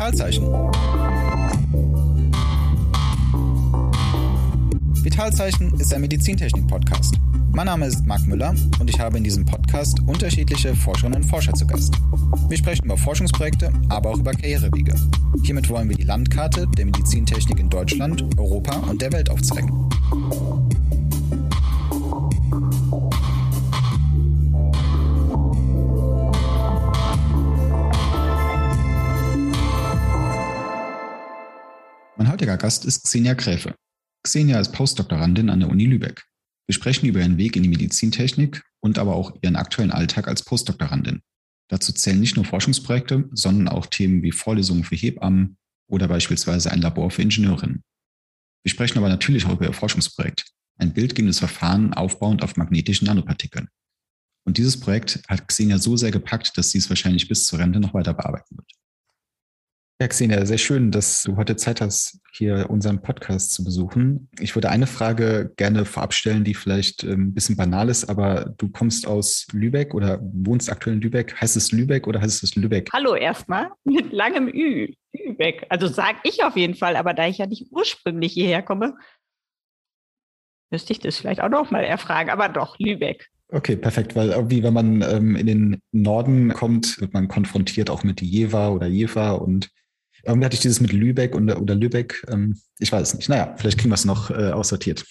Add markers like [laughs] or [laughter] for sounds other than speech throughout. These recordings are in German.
Vitalzeichen. Vitalzeichen ist ein Medizintechnik-Podcast. Mein Name ist Marc Müller und ich habe in diesem Podcast unterschiedliche Forscherinnen und Forscher zu Gast. Wir sprechen über Forschungsprojekte, aber auch über Karrierewege. Hiermit wollen wir die Landkarte der Medizintechnik in Deutschland, Europa und der Welt aufzeigen. Gast ist Xenia Gräfe. Xenia ist Postdoktorandin an der Uni Lübeck. Wir sprechen über ihren Weg in die Medizintechnik und aber auch ihren aktuellen Alltag als Postdoktorandin. Dazu zählen nicht nur Forschungsprojekte, sondern auch Themen wie Vorlesungen für Hebammen oder beispielsweise ein Labor für Ingenieurinnen. Wir sprechen aber natürlich auch über ihr Forschungsprojekt, ein bildgebendes Verfahren aufbauend auf magnetischen Nanopartikeln. Und dieses Projekt hat Xenia so sehr gepackt, dass sie es wahrscheinlich bis zur Rente noch weiter bearbeiten wird. Ja, Xenia, sehr schön, dass du heute Zeit hast, hier unseren Podcast zu besuchen. Ich würde eine Frage gerne vorab stellen, die vielleicht ähm, ein bisschen banal ist, aber du kommst aus Lübeck oder wohnst aktuell in Lübeck. Heißt es Lübeck oder heißt es Lübeck? Hallo erstmal, mit langem Ü, Lübeck. Also sage ich auf jeden Fall, aber da ich ja nicht ursprünglich hierher komme, müsste ich das vielleicht auch noch mal erfragen, aber doch, Lübeck. Okay, perfekt, weil irgendwie, wenn man ähm, in den Norden kommt, wird man konfrontiert auch mit Jever oder Jever und irgendwie hatte ich dieses mit Lübeck und, oder Lübeck. Ähm, ich weiß es nicht. Naja, vielleicht kriegen wir es noch äh, aussortiert.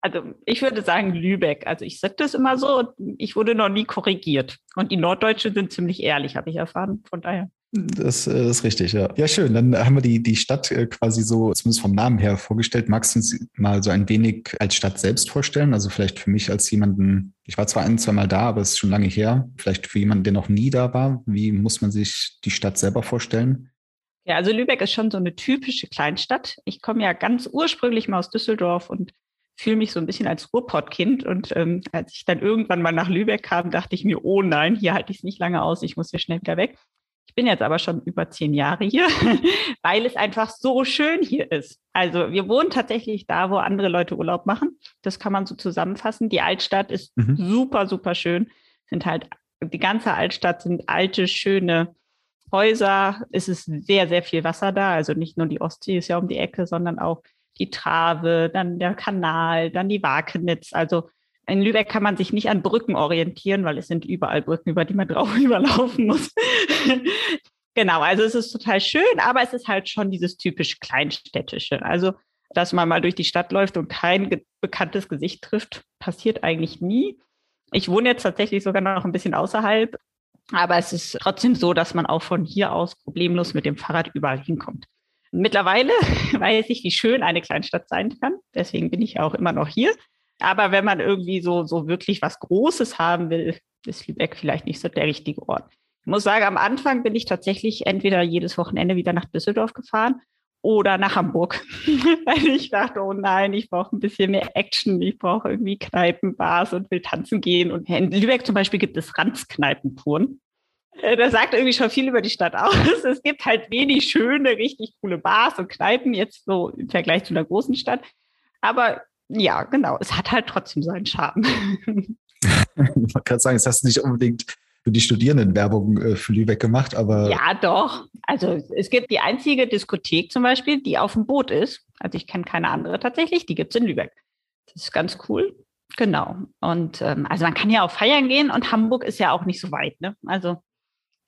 Also ich würde sagen Lübeck. Also ich sage das immer so. Ich wurde noch nie korrigiert. Und die Norddeutschen sind ziemlich ehrlich, habe ich erfahren. Von daher. Das, das, ist richtig, ja. Ja, schön. Dann haben wir die, die Stadt äh, quasi so, zumindest vom Namen her, vorgestellt. Magst du uns mal so ein wenig als Stadt selbst vorstellen? Also vielleicht für mich als jemanden, ich war zwar ein, zwei Mal da, aber es ist schon lange her. Vielleicht für jemanden, der noch nie da war. Wie muss man sich die Stadt selber vorstellen? Ja, also Lübeck ist schon so eine typische Kleinstadt. Ich komme ja ganz ursprünglich mal aus Düsseldorf und fühle mich so ein bisschen als Ruhrpottkind. Und ähm, als ich dann irgendwann mal nach Lübeck kam, dachte ich mir, oh nein, hier halte ich es nicht lange aus, ich muss hier schnell wieder weg. Ich bin jetzt aber schon über zehn Jahre hier, [laughs] weil es einfach so schön hier ist. Also wir wohnen tatsächlich da, wo andere Leute Urlaub machen. Das kann man so zusammenfassen. Die Altstadt ist mhm. super, super schön. Sind halt, die ganze Altstadt sind alte, schöne Häuser. Es ist sehr, sehr viel Wasser da. Also nicht nur die Ostsee ist ja um die Ecke, sondern auch die Trave, dann der Kanal, dann die Wakenitz. Also in Lübeck kann man sich nicht an Brücken orientieren, weil es sind überall Brücken, über die man [laughs] drauf überlaufen muss. [laughs] genau, also es ist total schön, aber es ist halt schon dieses typisch Kleinstädtische. Also, dass man mal durch die Stadt läuft und kein ge bekanntes Gesicht trifft, passiert eigentlich nie. Ich wohne jetzt tatsächlich sogar noch ein bisschen außerhalb aber es ist trotzdem so, dass man auch von hier aus problemlos mit dem Fahrrad überall hinkommt. Mittlerweile [laughs] weiß ich, wie schön eine Kleinstadt sein kann. Deswegen bin ich auch immer noch hier. Aber wenn man irgendwie so, so wirklich was Großes haben will, ist Lübeck vielleicht nicht so der richtige Ort. Ich muss sagen, am Anfang bin ich tatsächlich entweder jedes Wochenende wieder nach Düsseldorf gefahren oder nach Hamburg, [laughs] weil ich dachte, oh nein, ich brauche ein bisschen mehr Action, ich brauche irgendwie Kneipen, Bars und will tanzen gehen. Und in Lübeck zum Beispiel gibt es Ranzkneipentouren. Äh, das sagt irgendwie schon viel über die Stadt aus. Es gibt halt wenig schöne, richtig coole Bars und Kneipen, jetzt so im Vergleich zu einer großen Stadt. Aber ja, genau, es hat halt trotzdem seinen Charme. ich wollte gerade sagen, es hast du nicht unbedingt für die Studierendenwerbung äh, für Lübeck gemacht, aber. Ja, doch. Also es gibt die einzige Diskothek zum Beispiel, die auf dem Boot ist. Also ich kenne keine andere tatsächlich, die gibt es in Lübeck. Das ist ganz cool. Genau. Und ähm, also man kann ja auch feiern gehen und Hamburg ist ja auch nicht so weit, ne? Also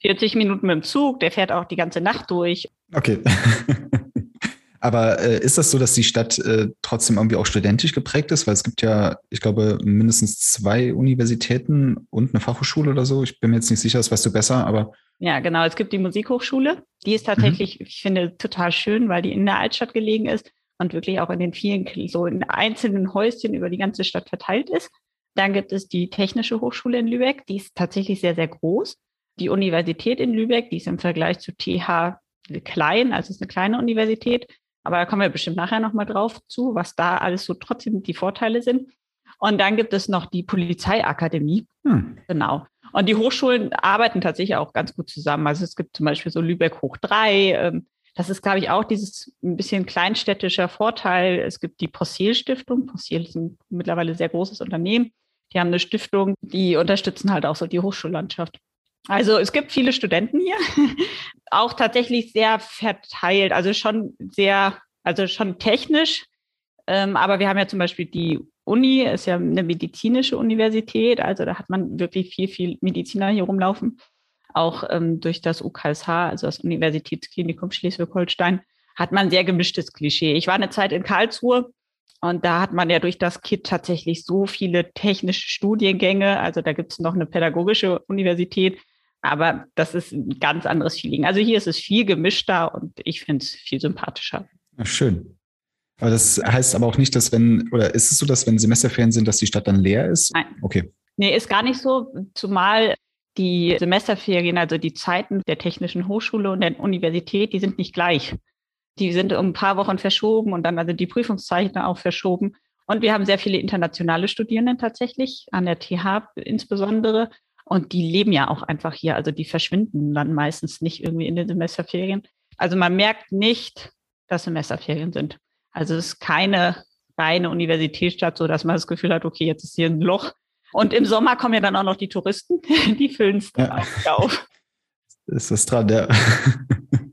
40 Minuten mit dem Zug, der fährt auch die ganze Nacht durch. Okay. [laughs] Aber äh, ist das so, dass die Stadt äh, trotzdem irgendwie auch studentisch geprägt ist? Weil es gibt ja, ich glaube, mindestens zwei Universitäten und eine Fachhochschule oder so. Ich bin mir jetzt nicht sicher, das weißt du besser, aber. Ja, genau. Es gibt die Musikhochschule. Die ist tatsächlich, mhm. ich finde, total schön, weil die in der Altstadt gelegen ist und wirklich auch in den vielen, so in einzelnen Häuschen über die ganze Stadt verteilt ist. Dann gibt es die Technische Hochschule in Lübeck. Die ist tatsächlich sehr, sehr groß. Die Universität in Lübeck, die ist im Vergleich zu TH klein, also ist eine kleine Universität. Aber da kommen wir bestimmt nachher nochmal drauf zu, was da alles so trotzdem die Vorteile sind. Und dann gibt es noch die Polizeiakademie. Hm. Genau. Und die Hochschulen arbeiten tatsächlich auch ganz gut zusammen. Also es gibt zum Beispiel so Lübeck hoch drei. Ähm, das ist, glaube ich, auch dieses ein bisschen kleinstädtischer Vorteil. Es gibt die Possiel Stiftung. Possiel ist ein mittlerweile sehr großes Unternehmen. Die haben eine Stiftung, die unterstützen halt auch so die Hochschullandschaft. Also es gibt viele Studenten hier, [laughs] auch tatsächlich sehr verteilt, also schon sehr, also schon technisch. Ähm, aber wir haben ja zum Beispiel die Uni, ist ja eine medizinische Universität, also da hat man wirklich viel, viel Mediziner hier rumlaufen. Auch ähm, durch das UKSH, also das Universitätsklinikum Schleswig-Holstein, hat man sehr gemischtes Klischee. Ich war eine Zeit in Karlsruhe und da hat man ja durch das KIT tatsächlich so viele technische Studiengänge. Also da gibt es noch eine pädagogische Universität, aber das ist ein ganz anderes Feeling. Also hier ist es viel gemischter und ich finde es viel sympathischer. Schön. Aber das heißt aber auch nicht, dass wenn, oder ist es so, dass wenn Semesterferien sind, dass die Stadt dann leer ist? Nein. Okay. Nee, ist gar nicht so, zumal die Semesterferien, also die Zeiten der Technischen Hochschule und der Universität, die sind nicht gleich. Die sind um ein paar Wochen verschoben und dann also die Prüfungszeichen auch verschoben. Und wir haben sehr viele internationale Studierende tatsächlich, an der TH insbesondere. Und die leben ja auch einfach hier. Also die verschwinden dann meistens nicht irgendwie in den Semesterferien. Also man merkt nicht, dass Semesterferien sind. Also es ist keine reine Universitätsstadt, so dass man das Gefühl hat, okay, jetzt ist hier ein Loch. Und im Sommer kommen ja dann auch noch die Touristen, [laughs] die füllen es dann ja. auch auf. [laughs] Ist das dran, ja [laughs]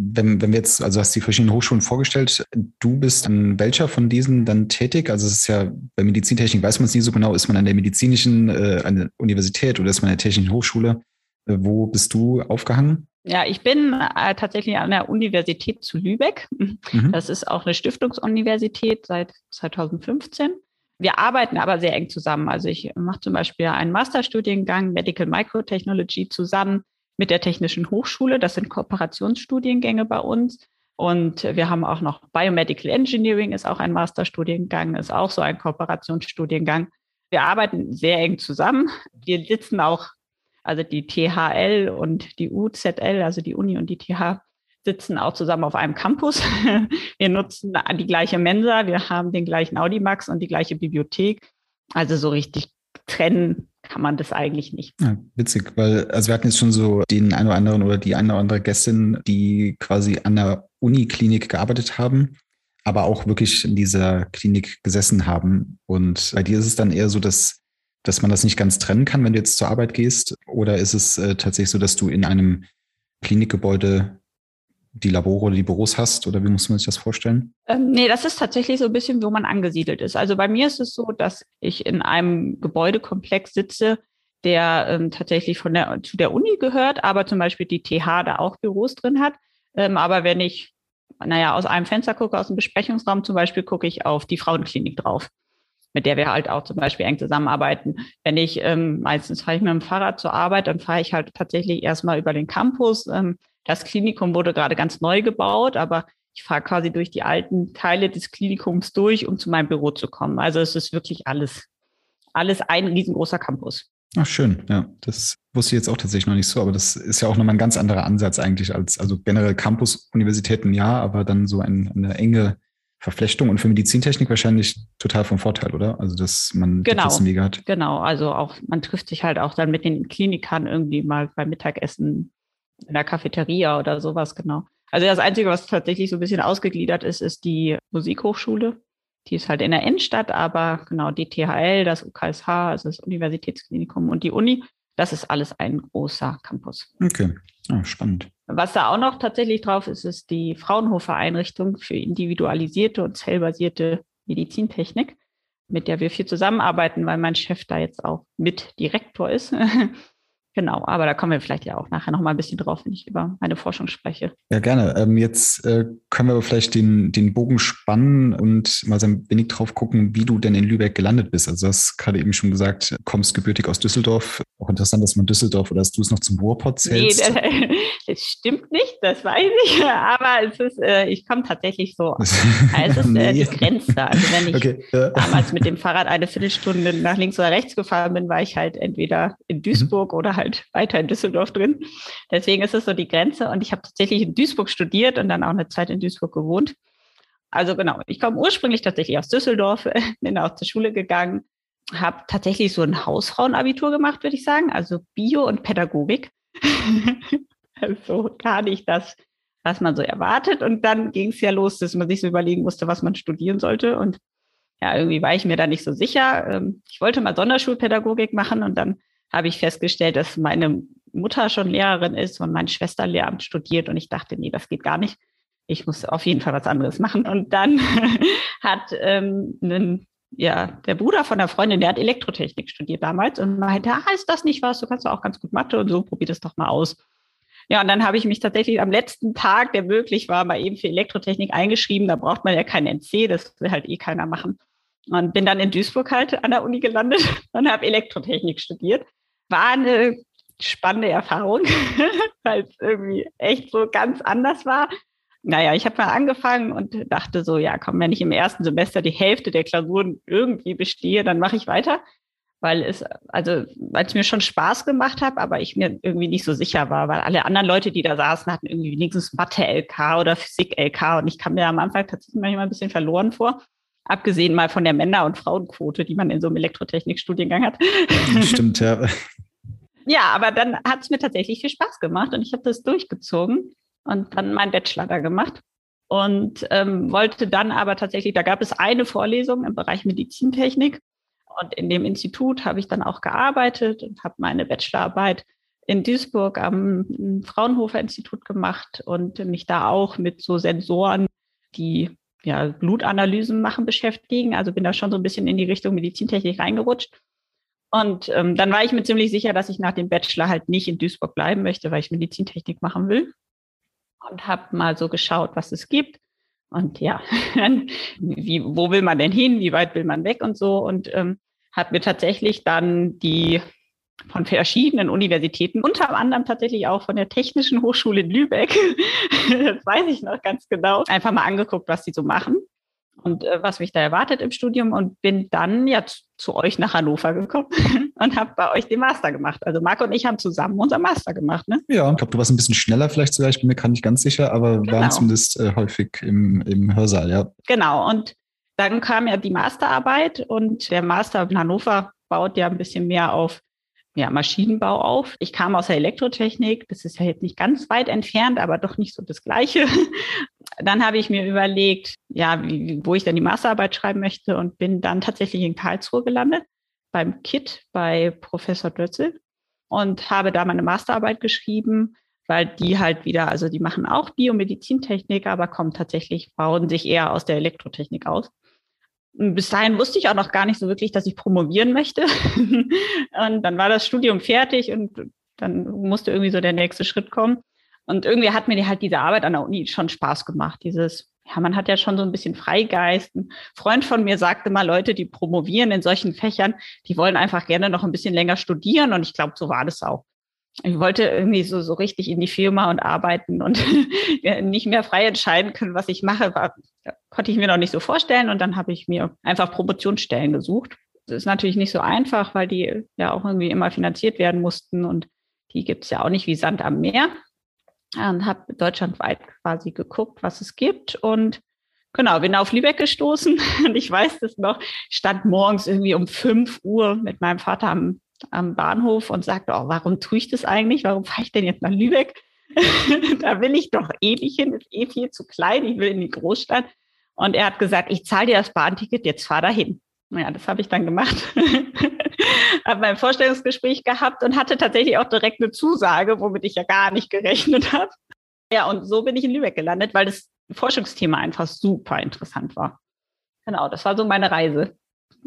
wenn, wenn wir jetzt, also hast die verschiedenen Hochschulen vorgestellt, du bist an welcher von diesen dann tätig? Also es ist ja bei Medizintechnik weiß man es nie so genau, ist man an der medizinischen, äh, an der Universität oder ist man an der technischen Hochschule? Äh, wo bist du aufgehangen? Ja, ich bin äh, tatsächlich an der Universität zu Lübeck. Mhm. Das ist auch eine Stiftungsuniversität seit 2015. Wir arbeiten aber sehr eng zusammen. Also ich mache zum Beispiel einen Masterstudiengang Medical Microtechnology zusammen mit der Technischen Hochschule. Das sind Kooperationsstudiengänge bei uns. Und wir haben auch noch Biomedical Engineering, ist auch ein Masterstudiengang, ist auch so ein Kooperationsstudiengang. Wir arbeiten sehr eng zusammen. Wir sitzen auch, also die THL und die UZL, also die Uni und die TH, sitzen auch zusammen auf einem Campus. [laughs] Wir nutzen die gleiche Mensa, wir haben den gleichen Audimax und die gleiche Bibliothek. Also so richtig trennen kann man das eigentlich nicht. Ja, witzig, weil also wir hatten jetzt schon so den einen oder anderen oder die eine oder andere Gästin, die quasi an der Uniklinik gearbeitet haben, aber auch wirklich in dieser Klinik gesessen haben. Und bei dir ist es dann eher so, dass, dass man das nicht ganz trennen kann, wenn du jetzt zur Arbeit gehst? Oder ist es äh, tatsächlich so, dass du in einem Klinikgebäude die Labore oder die Büros hast oder wie muss man sich das vorstellen? Ähm, nee, das ist tatsächlich so ein bisschen, wo man angesiedelt ist. Also bei mir ist es so, dass ich in einem Gebäudekomplex sitze, der ähm, tatsächlich von der, zu der Uni gehört, aber zum Beispiel die TH da auch Büros drin hat. Ähm, aber wenn ich, naja, aus einem Fenster gucke, aus dem Besprechungsraum zum Beispiel, gucke ich auf die Frauenklinik drauf mit der wir halt auch zum Beispiel eng zusammenarbeiten. Wenn ich, ähm, meistens fahre ich mit dem Fahrrad zur Arbeit, dann fahre ich halt tatsächlich erstmal über den Campus, ähm, das Klinikum wurde gerade ganz neu gebaut, aber ich fahre quasi durch die alten Teile des Klinikums durch, um zu meinem Büro zu kommen. Also es ist wirklich alles, alles ein riesengroßer Campus. Ach, schön, ja. Das wusste ich jetzt auch tatsächlich noch nicht so, aber das ist ja auch nochmal ein ganz anderer Ansatz eigentlich als, also generell Campus-Universitäten ja, aber dann so ein, eine enge Verflechtung und für Medizintechnik wahrscheinlich total vom Vorteil, oder? Also, dass man genau, Wege hat. Genau, also auch, man trifft sich halt auch dann mit den Klinikern irgendwie mal beim Mittagessen in der Cafeteria oder sowas, genau. Also das Einzige, was tatsächlich so ein bisschen ausgegliedert ist, ist die Musikhochschule. Die ist halt in der Innenstadt, aber genau die THL, das UKSH, also das Universitätsklinikum und die Uni, das ist alles ein großer Campus. Okay, ah, spannend. Was da auch noch tatsächlich drauf ist, ist die Fraunhofer Einrichtung für individualisierte und zellbasierte Medizintechnik, mit der wir viel zusammenarbeiten, weil mein Chef da jetzt auch mit Direktor ist. [laughs] Genau, aber da kommen wir vielleicht ja auch nachher noch mal ein bisschen drauf, wenn ich über meine Forschung spreche. Ja, gerne. Ähm, jetzt äh, können wir vielleicht den, den Bogen spannen und mal so ein wenig drauf gucken, wie du denn in Lübeck gelandet bist. Also du hast gerade eben schon gesagt, kommst gebürtig aus Düsseldorf. Auch interessant, dass man Düsseldorf oder dass du es noch zum Ruhrpott zählst. Nee, [laughs] das, stimmt nicht, das weiß ich. [laughs] Aber es ist, äh, ich komme tatsächlich so. [laughs] es ist äh, die Grenze. Also wenn ich okay, ja. damals mit dem Fahrrad eine Viertelstunde nach links oder rechts gefahren bin, war ich halt entweder in Duisburg mhm. oder halt halt weiter in Düsseldorf drin. Deswegen ist es so die Grenze. Und ich habe tatsächlich in Duisburg studiert und dann auch eine Zeit in Duisburg gewohnt. Also genau, ich komme ursprünglich tatsächlich aus Düsseldorf, [laughs] bin auch zur Schule gegangen, habe tatsächlich so ein Hausfrauenabitur gemacht, würde ich sagen, also Bio und Pädagogik. [laughs] also gar nicht das, was man so erwartet. Und dann ging es ja los, dass man sich so überlegen musste, was man studieren sollte. Und ja, irgendwie war ich mir da nicht so sicher. Ähm, ich wollte mal Sonderschulpädagogik machen und dann habe ich festgestellt, dass meine Mutter schon Lehrerin ist und meine Schwester Lehramt studiert und ich dachte, nee, das geht gar nicht. Ich muss auf jeden Fall was anderes machen. Und dann [laughs] hat ähm, ein, ja, der Bruder von der Freundin, der hat Elektrotechnik studiert damals und meinte, ah, ist das nicht was? Du kannst auch ganz gut Mathe und so, probier das doch mal aus. Ja, und dann habe ich mich tatsächlich am letzten Tag, der möglich war, mal eben für Elektrotechnik eingeschrieben. Da braucht man ja kein NC, das will halt eh keiner machen. Und bin dann in Duisburg halt an der Uni gelandet [laughs] und habe Elektrotechnik studiert. War eine spannende Erfahrung, [laughs] weil es irgendwie echt so ganz anders war. Naja, ich habe mal angefangen und dachte so, ja, komm, wenn ich im ersten Semester die Hälfte der Klausuren irgendwie bestehe, dann mache ich weiter weil es, also, weil es mir schon Spaß gemacht hat, aber ich mir irgendwie nicht so sicher war, weil alle anderen Leute, die da saßen, hatten irgendwie wenigstens Mathe-LK oder Physik-LK und ich kam mir am Anfang tatsächlich manchmal ein bisschen verloren vor. Abgesehen mal von der Männer- und Frauenquote, die man in so einem Elektrotechnik-Studiengang hat. Stimmt, ja. [laughs] ja, aber dann hat es mir tatsächlich viel Spaß gemacht und ich habe das durchgezogen und dann meinen Bachelor da gemacht und ähm, wollte dann aber tatsächlich, da gab es eine Vorlesung im Bereich Medizintechnik und in dem Institut habe ich dann auch gearbeitet und habe meine Bachelorarbeit in Duisburg am Fraunhofer Institut gemacht und mich da auch mit so Sensoren, die ja, Blutanalysen machen, beschäftigen. Also bin da schon so ein bisschen in die Richtung Medizintechnik reingerutscht. Und ähm, dann war ich mir ziemlich sicher, dass ich nach dem Bachelor halt nicht in Duisburg bleiben möchte, weil ich Medizintechnik machen will. Und habe mal so geschaut, was es gibt. Und ja, [laughs] wie, wo will man denn hin? Wie weit will man weg und so? Und ähm, hat mir tatsächlich dann die von verschiedenen Universitäten, unter anderem tatsächlich auch von der Technischen Hochschule in Lübeck, [laughs] das weiß ich noch ganz genau, einfach mal angeguckt, was sie so machen und äh, was mich da erwartet im Studium und bin dann ja zu, zu euch nach Hannover gekommen [laughs] und habe bei euch den Master gemacht. Also Marco und ich haben zusammen unser Master gemacht. Ne? Ja, ich glaube, du warst ein bisschen schneller vielleicht sogar, ich bin mir gar nicht ganz sicher, aber genau. waren zumindest äh, häufig im, im Hörsaal, ja. Genau, und dann kam ja die Masterarbeit und der Master in Hannover baut ja ein bisschen mehr auf ja, Maschinenbau auf. Ich kam aus der Elektrotechnik, das ist ja jetzt nicht ganz weit entfernt, aber doch nicht so das Gleiche. [laughs] Dann habe ich mir überlegt, ja, wie, wo ich dann die Masterarbeit schreiben möchte und bin dann tatsächlich in Karlsruhe gelandet, beim KIT bei Professor Dötzel und habe da meine Masterarbeit geschrieben, weil die halt wieder, also die machen auch Biomedizintechnik, aber kommen tatsächlich, bauen sich eher aus der Elektrotechnik aus bis dahin wusste ich auch noch gar nicht so wirklich, dass ich promovieren möchte. [laughs] und dann war das Studium fertig und dann musste irgendwie so der nächste Schritt kommen. Und irgendwie hat mir halt diese Arbeit an der Uni schon Spaß gemacht. Dieses, ja, man hat ja schon so ein bisschen Freigeist. Ein Freund von mir sagte mal, Leute, die promovieren in solchen Fächern, die wollen einfach gerne noch ein bisschen länger studieren. Und ich glaube, so war das auch ich wollte irgendwie so, so richtig in die Firma und arbeiten und [laughs] nicht mehr frei entscheiden können, was ich mache, war, konnte ich mir noch nicht so vorstellen. Und dann habe ich mir einfach Promotionsstellen gesucht. Das ist natürlich nicht so einfach, weil die ja auch irgendwie immer finanziert werden mussten und die gibt es ja auch nicht wie Sand am Meer. Und habe deutschlandweit quasi geguckt, was es gibt und Genau, bin auf Lübeck gestoßen [laughs] und ich weiß das noch, stand morgens irgendwie um 5 Uhr mit meinem Vater am am Bahnhof und sagte, oh, warum tue ich das eigentlich? Warum fahre ich denn jetzt nach Lübeck? [laughs] da will ich doch eh nicht hin, ist eh viel zu klein, ich will in die Großstadt. Und er hat gesagt, ich zahle dir das Bahnticket, jetzt fahr dahin. Naja, das habe ich dann gemacht. [laughs] habe mein Vorstellungsgespräch gehabt und hatte tatsächlich auch direkt eine Zusage, womit ich ja gar nicht gerechnet habe. Ja, und so bin ich in Lübeck gelandet, weil das Forschungsthema einfach super interessant war. Genau, das war so meine Reise.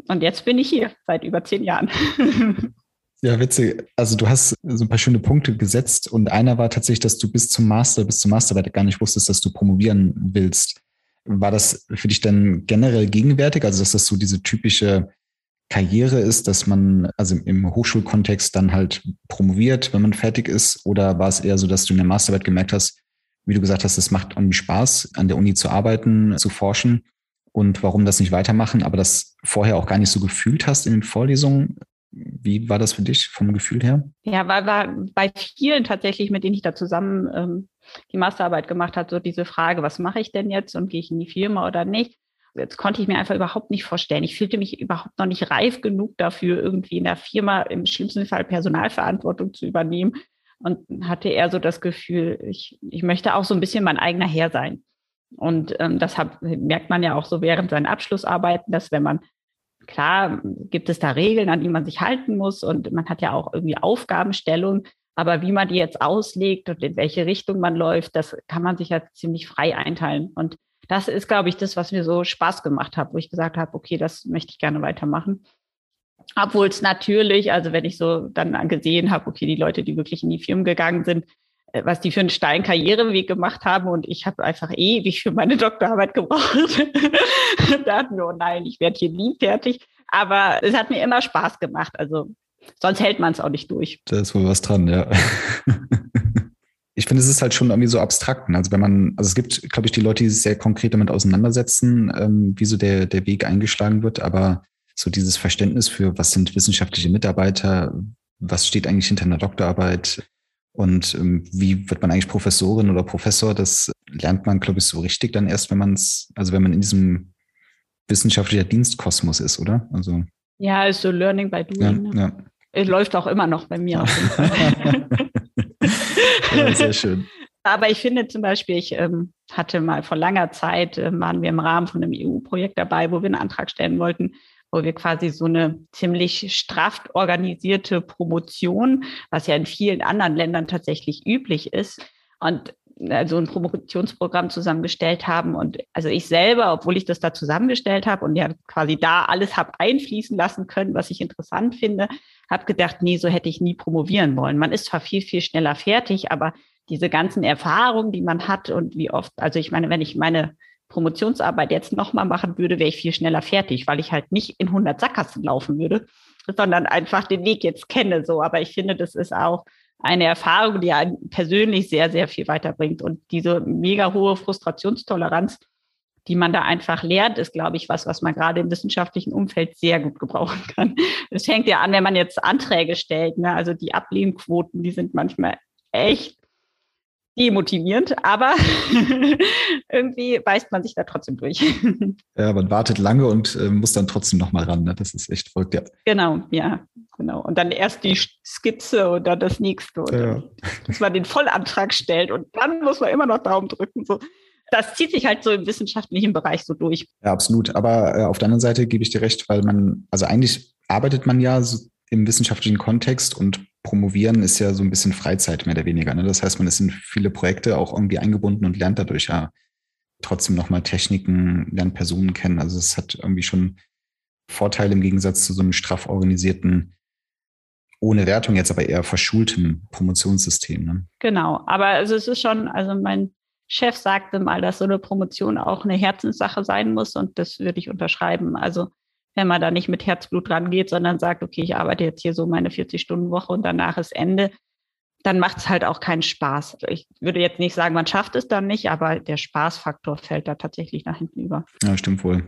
Und jetzt bin ich hier seit über zehn Jahren. [laughs] Ja, witzig. Also du hast so ein paar schöne Punkte gesetzt und einer war tatsächlich, dass du bis zum Master, bis zum Masterarbeit gar nicht wusstest, dass du promovieren willst. War das für dich dann generell gegenwärtig, also dass das so diese typische Karriere ist, dass man also im Hochschulkontext dann halt promoviert, wenn man fertig ist? Oder war es eher so, dass du in der Masterarbeit gemerkt hast, wie du gesagt hast, es macht irgendwie Spaß, an der Uni zu arbeiten, zu forschen und warum das nicht weitermachen, aber das vorher auch gar nicht so gefühlt hast in den Vorlesungen? Wie war das für dich vom Gefühl her? Ja, war, war bei vielen tatsächlich, mit denen ich da zusammen ähm, die Masterarbeit gemacht habe, so diese Frage, was mache ich denn jetzt und gehe ich in die Firma oder nicht? Jetzt konnte ich mir einfach überhaupt nicht vorstellen. Ich fühlte mich überhaupt noch nicht reif genug dafür, irgendwie in der Firma im schlimmsten Fall Personalverantwortung zu übernehmen und hatte eher so das Gefühl, ich, ich möchte auch so ein bisschen mein eigener Herr sein. Und ähm, das hat, merkt man ja auch so während seinen Abschlussarbeiten, dass wenn man Klar gibt es da Regeln, an die man sich halten muss und man hat ja auch irgendwie Aufgabenstellung, Aber wie man die jetzt auslegt und in welche Richtung man läuft, das kann man sich ja ziemlich frei einteilen. Und das ist, glaube ich, das, was mir so Spaß gemacht hat, wo ich gesagt habe, okay, das möchte ich gerne weitermachen. Obwohl es natürlich, also wenn ich so dann gesehen habe, okay, die Leute, die wirklich in die Firmen gegangen sind, was die für einen steilen Karriereweg gemacht haben und ich habe einfach ewig für meine Doktorarbeit gebraucht. [laughs] da hatten wir, oh nein, ich werde hier nie fertig. Aber es hat mir immer Spaß gemacht. Also sonst hält man es auch nicht durch. Da ist wohl was dran, ja. [laughs] ich finde, es ist halt schon irgendwie so abstrakt. Ne? Also wenn man, also es gibt, glaube ich, die Leute, die sich sehr konkret damit auseinandersetzen, ähm, wie so der, der Weg eingeschlagen wird, aber so dieses Verständnis für, was sind wissenschaftliche Mitarbeiter, was steht eigentlich hinter einer Doktorarbeit und ähm, wie wird man eigentlich Professorin oder Professor, das lernt man, glaube ich, so richtig dann erst, wenn man es, also wenn man in diesem wissenschaftlicher Dienstkosmos ist, oder? Also ja, ist so Learning by Doing. Ja, ne? ja. Läuft auch immer noch bei mir [laughs] ja, sehr schön. Aber ich finde zum Beispiel, ich ähm, hatte mal vor langer Zeit, äh, waren wir im Rahmen von einem EU-Projekt dabei, wo wir einen Antrag stellen wollten, wo wir quasi so eine ziemlich straff organisierte Promotion, was ja in vielen anderen Ländern tatsächlich üblich ist, und also ein Promotionsprogramm zusammengestellt haben. Und also ich selber, obwohl ich das da zusammengestellt habe und ja quasi da alles habe einfließen lassen können, was ich interessant finde, habe gedacht, nee, so hätte ich nie promovieren wollen. Man ist zwar viel, viel schneller fertig, aber diese ganzen Erfahrungen, die man hat und wie oft, also ich meine, wenn ich meine Promotionsarbeit jetzt nochmal machen würde, wäre ich viel schneller fertig, weil ich halt nicht in 100 Sackgassen laufen würde, sondern einfach den Weg jetzt kenne. So, aber ich finde, das ist auch eine Erfahrung, die einen persönlich sehr, sehr viel weiterbringt. Und diese mega hohe Frustrationstoleranz, die man da einfach lernt, ist, glaube ich, was, was man gerade im wissenschaftlichen Umfeld sehr gut gebrauchen kann. Es fängt ja an, wenn man jetzt Anträge stellt. Ne? Also die Ablehnquoten, die sind manchmal echt demotivierend, aber [laughs] irgendwie beißt man sich da trotzdem durch. [laughs] ja, man wartet lange und äh, muss dann trotzdem nochmal ran. Ne? Das ist echt verrückt, ja. Genau, ja, genau. Und dann erst die Skizze und dann das nächste. Und ja. dass man den Vollantrag stellt und dann muss man immer noch Daumen drücken. So. Das zieht sich halt so im wissenschaftlichen Bereich so durch. Ja, absolut. Aber äh, auf der anderen Seite gebe ich dir recht, weil man, also eigentlich arbeitet man ja so im wissenschaftlichen Kontext und Promovieren ist ja so ein bisschen Freizeit mehr oder weniger. Ne? Das heißt, man ist in viele Projekte auch irgendwie eingebunden und lernt dadurch ja trotzdem nochmal Techniken, lernt Personen kennen. Also es hat irgendwie schon Vorteile im Gegensatz zu so einem straff organisierten, ohne Wertung jetzt aber eher verschultem Promotionssystem. Ne? Genau, aber also es ist schon, also mein Chef sagte mal, dass so eine Promotion auch eine Herzenssache sein muss und das würde ich unterschreiben. Also wenn man da nicht mit Herzblut rangeht, sondern sagt, okay, ich arbeite jetzt hier so meine 40-Stunden-Woche und danach ist Ende, dann macht es halt auch keinen Spaß. Also ich würde jetzt nicht sagen, man schafft es dann nicht, aber der Spaßfaktor fällt da tatsächlich nach hinten über. Ja, stimmt wohl.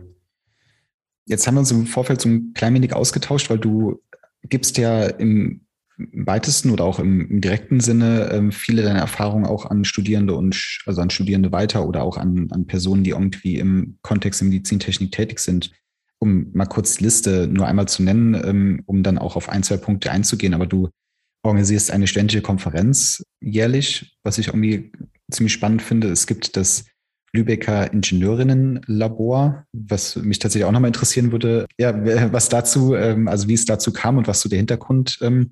Jetzt haben wir uns im Vorfeld so ein klein wenig ausgetauscht, weil du gibst ja im weitesten oder auch im, im direkten Sinne ähm, viele deiner Erfahrungen auch an Studierende und also an Studierende weiter oder auch an, an Personen, die irgendwie im Kontext der Medizintechnik tätig sind um mal kurz Liste nur einmal zu nennen, ähm, um dann auch auf ein, zwei Punkte einzugehen. Aber du organisierst eine studentische Konferenz jährlich, was ich irgendwie ziemlich spannend finde. Es gibt das Lübecker Ingenieurinnenlabor, was mich tatsächlich auch nochmal interessieren würde, ja, was dazu, ähm, also wie es dazu kam und was so der Hintergrund ähm,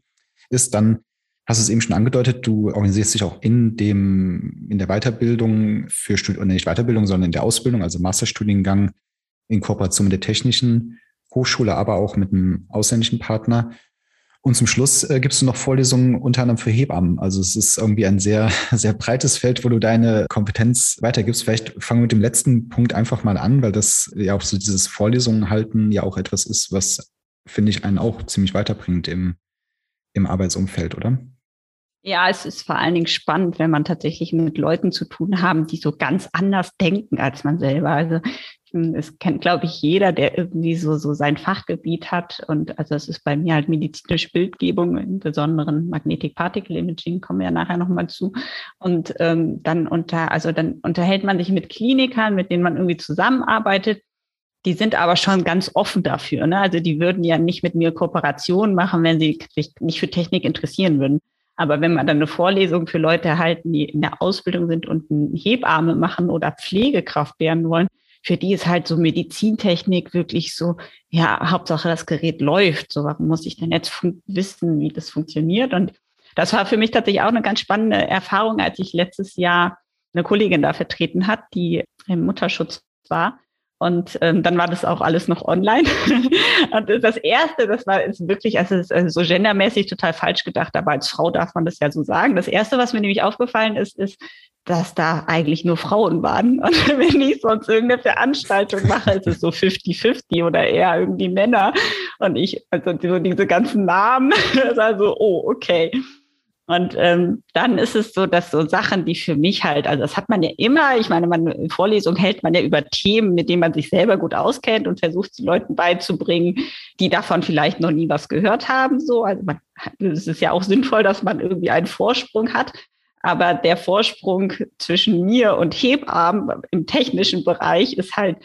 ist. Dann hast du es eben schon angedeutet, du organisierst dich auch in dem, in der Weiterbildung für Studien, nicht Weiterbildung, sondern in der Ausbildung, also Masterstudiengang in Kooperation mit der Technischen Hochschule, aber auch mit einem ausländischen Partner. Und zum Schluss äh, gibst du noch Vorlesungen unter anderem für Hebammen. Also es ist irgendwie ein sehr, [laughs] sehr breites Feld, wo du deine Kompetenz weitergibst. Vielleicht fangen wir mit dem letzten Punkt einfach mal an, weil das ja auch so dieses Vorlesungen halten ja auch etwas ist, was, finde ich, einen auch ziemlich weiterbringt im, im Arbeitsumfeld, oder? Ja, es ist vor allen Dingen spannend, wenn man tatsächlich mit Leuten zu tun haben, die so ganz anders denken als man selber. Also es kennt, glaube ich, jeder, der irgendwie so, so sein Fachgebiet hat. Und also es ist bei mir halt medizinische Bildgebung, im Besonderen Magnetic Particle Imaging, kommen wir ja nachher nochmal zu. Und ähm, dann unter, also dann unterhält man sich mit Klinikern, mit denen man irgendwie zusammenarbeitet. Die sind aber schon ganz offen dafür. Ne? Also die würden ja nicht mit mir Kooperationen machen, wenn sie sich nicht für Technik interessieren würden. Aber wenn man dann eine Vorlesung für Leute halten, die in der Ausbildung sind und Hebarme machen oder Pflegekraft werden wollen, für die ist halt so Medizintechnik wirklich so, ja, Hauptsache das Gerät läuft. So, warum muss ich denn jetzt wissen, wie das funktioniert? Und das war für mich tatsächlich auch eine ganz spannende Erfahrung, als ich letztes Jahr eine Kollegin da vertreten hat, die im Mutterschutz war. Und ähm, dann war das auch alles noch online. [laughs] und das Erste, das war ist wirklich, also, ist, also so gendermäßig total falsch gedacht, aber als Frau darf man das ja so sagen. Das Erste, was mir nämlich aufgefallen ist, ist, dass da eigentlich nur Frauen waren. [laughs] Und wenn ich sonst irgendeine Veranstaltung mache, ist es so 50-50 oder eher irgendwie Männer. Und ich, also so diese ganzen Namen, [laughs] das war so, oh, okay. Und ähm, dann ist es so, dass so Sachen, die für mich halt, also das hat man ja immer, ich meine, man in Vorlesung hält man ja über Themen, mit denen man sich selber gut auskennt und versucht, es Leuten beizubringen, die davon vielleicht noch nie was gehört haben. So, also man, es ist ja auch sinnvoll, dass man irgendwie einen Vorsprung hat. Aber der Vorsprung zwischen mir und Hebammen im technischen Bereich ist halt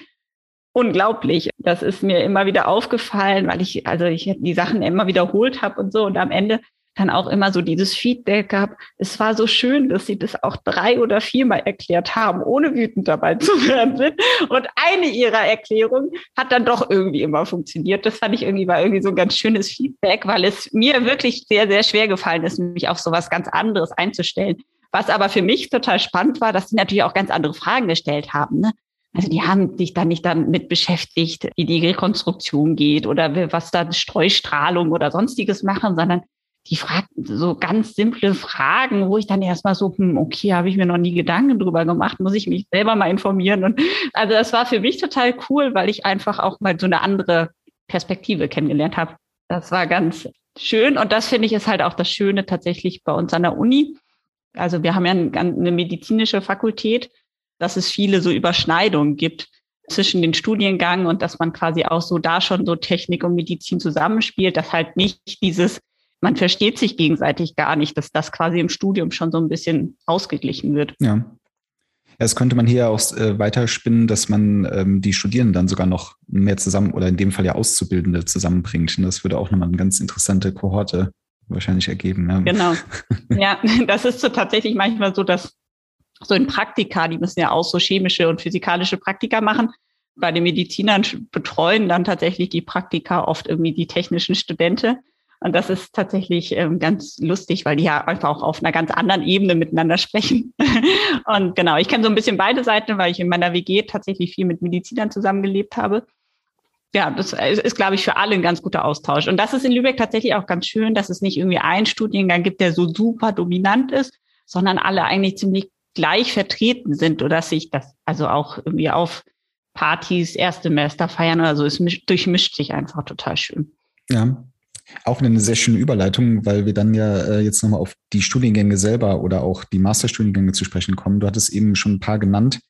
unglaublich. Das ist mir immer wieder aufgefallen, weil ich also ich die Sachen immer wiederholt habe und so und am Ende dann auch immer so dieses Feedback gab. Es war so schön, dass sie das auch drei oder viermal erklärt haben, ohne wütend dabei zu werden. Und eine ihrer Erklärungen hat dann doch irgendwie immer funktioniert. Das fand ich irgendwie war irgendwie so ein ganz schönes Feedback, weil es mir wirklich sehr, sehr schwer gefallen ist, mich auf so was ganz anderes einzustellen. Was aber für mich total spannend war, dass sie natürlich auch ganz andere Fragen gestellt haben. Ne? Also die haben sich da nicht damit beschäftigt, wie die Rekonstruktion geht oder was da Streustrahlung oder sonstiges machen, sondern die fragten so ganz simple Fragen, wo ich dann erstmal so, hm, okay, habe ich mir noch nie Gedanken drüber gemacht, muss ich mich selber mal informieren. Und also das war für mich total cool, weil ich einfach auch mal so eine andere Perspektive kennengelernt habe. Das war ganz schön. Und das finde ich ist halt auch das Schöne tatsächlich bei uns an der Uni. Also wir haben ja eine medizinische Fakultät, dass es viele so Überschneidungen gibt zwischen den Studiengängen und dass man quasi auch so da schon so Technik und Medizin zusammenspielt, dass halt nicht dieses man versteht sich gegenseitig gar nicht, dass das quasi im Studium schon so ein bisschen ausgeglichen wird. Ja. Das könnte man hier auch äh, weiterspinnen, dass man ähm, die Studierenden dann sogar noch mehr zusammen oder in dem Fall ja Auszubildende zusammenbringt. Und das würde auch nochmal eine ganz interessante Kohorte wahrscheinlich ergeben. Ja. Genau. [laughs] ja, das ist so tatsächlich manchmal so, dass so in Praktika, die müssen ja auch so chemische und physikalische Praktika machen. Bei den Medizinern betreuen dann tatsächlich die Praktika oft irgendwie die technischen Studenten. Und das ist tatsächlich ähm, ganz lustig, weil die ja einfach auch auf einer ganz anderen Ebene miteinander sprechen. [laughs] und genau, ich kenne so ein bisschen beide Seiten, weil ich in meiner WG tatsächlich viel mit Medizinern zusammengelebt habe. Ja, das ist, ist, glaube ich, für alle ein ganz guter Austausch. Und das ist in Lübeck tatsächlich auch ganz schön, dass es nicht irgendwie einen Studiengang gibt, der so super dominant ist, sondern alle eigentlich ziemlich gleich vertreten sind oder dass sich das also auch irgendwie auf Partys, Erstsemester feiern oder so. Es durchmischt sich einfach total schön. Ja, auch eine sehr schöne Überleitung, weil wir dann ja äh, jetzt nochmal auf die Studiengänge selber oder auch die Masterstudiengänge zu sprechen kommen. Du hattest eben schon ein paar genannt.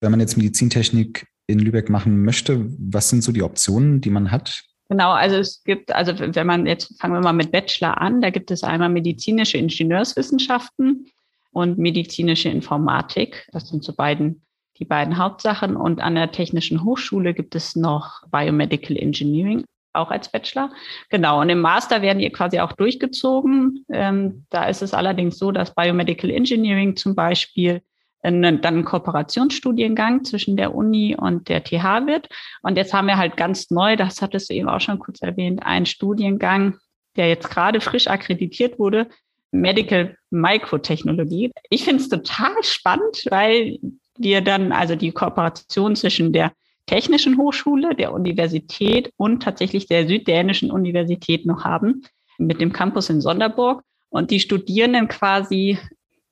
Wenn man jetzt Medizintechnik in Lübeck machen möchte, was sind so die Optionen, die man hat? Genau, also es gibt, also wenn man jetzt fangen wir mal mit Bachelor an, da gibt es einmal medizinische Ingenieurswissenschaften und medizinische Informatik. Das sind so beiden die beiden Hauptsachen. Und an der Technischen Hochschule gibt es noch Biomedical Engineering auch als Bachelor. Genau. Und im Master werden die quasi auch durchgezogen. Ähm, da ist es allerdings so, dass Biomedical Engineering zum Beispiel dann ein Kooperationsstudiengang zwischen der Uni und der TH wird. Und jetzt haben wir halt ganz neu, das hattest du eben auch schon kurz erwähnt, einen Studiengang, der jetzt gerade frisch akkreditiert wurde, Medical Microtechnologie. Ich finde es total spannend, weil wir dann also die Kooperation zwischen der Technischen Hochschule, der Universität und tatsächlich der Süddänischen Universität noch haben, mit dem Campus in Sonderburg. Und die Studierenden quasi,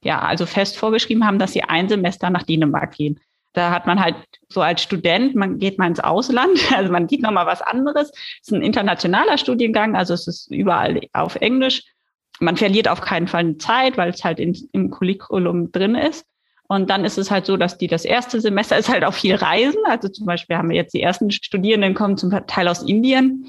ja, also fest vorgeschrieben haben, dass sie ein Semester nach Dänemark gehen. Da hat man halt so als Student, man geht mal ins Ausland, [laughs] also man sieht nochmal was anderes. Es ist ein internationaler Studiengang, also es ist überall auf Englisch. Man verliert auf keinen Fall Zeit, weil es halt in, im Curriculum drin ist. Und dann ist es halt so, dass die das erste Semester ist halt auch viel Reisen. Also zum Beispiel haben wir jetzt die ersten Studierenden kommen zum Teil aus Indien.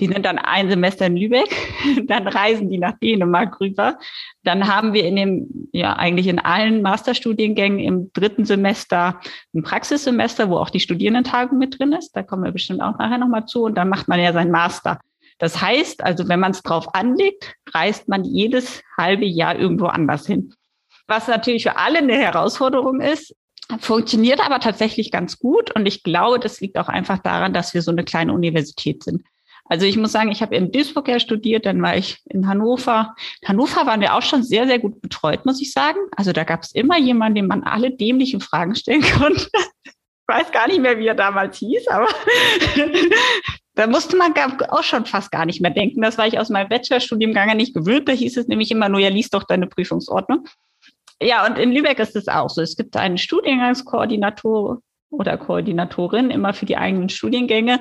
Die sind dann ein Semester in Lübeck, [laughs] dann reisen die nach Dänemark rüber. Dann haben wir in dem, ja, eigentlich in allen Masterstudiengängen im dritten Semester ein Praxissemester, wo auch die Studierendentagung mit drin ist. Da kommen wir bestimmt auch nachher nochmal zu. Und dann macht man ja seinen Master. Das heißt, also wenn man es drauf anlegt, reist man jedes halbe Jahr irgendwo anders hin was natürlich für alle eine Herausforderung ist. Funktioniert aber tatsächlich ganz gut und ich glaube, das liegt auch einfach daran, dass wir so eine kleine Universität sind. Also ich muss sagen, ich habe in Duisburg ja studiert, dann war ich in Hannover. In Hannover waren wir auch schon sehr, sehr gut betreut, muss ich sagen. Also da gab es immer jemanden, dem man alle dämlichen Fragen stellen [laughs] konnte. Ich weiß gar nicht mehr, wie er damals hieß, aber [laughs] da musste man auch schon fast gar nicht mehr denken. Das war ich aus meinem Bachelorstudiengang ja nicht gewöhnt. Da hieß es nämlich immer nur, ja, lies doch deine Prüfungsordnung. Ja, und in Lübeck ist es auch so. Es gibt einen Studiengangskoordinator oder Koordinatorin immer für die eigenen Studiengänge.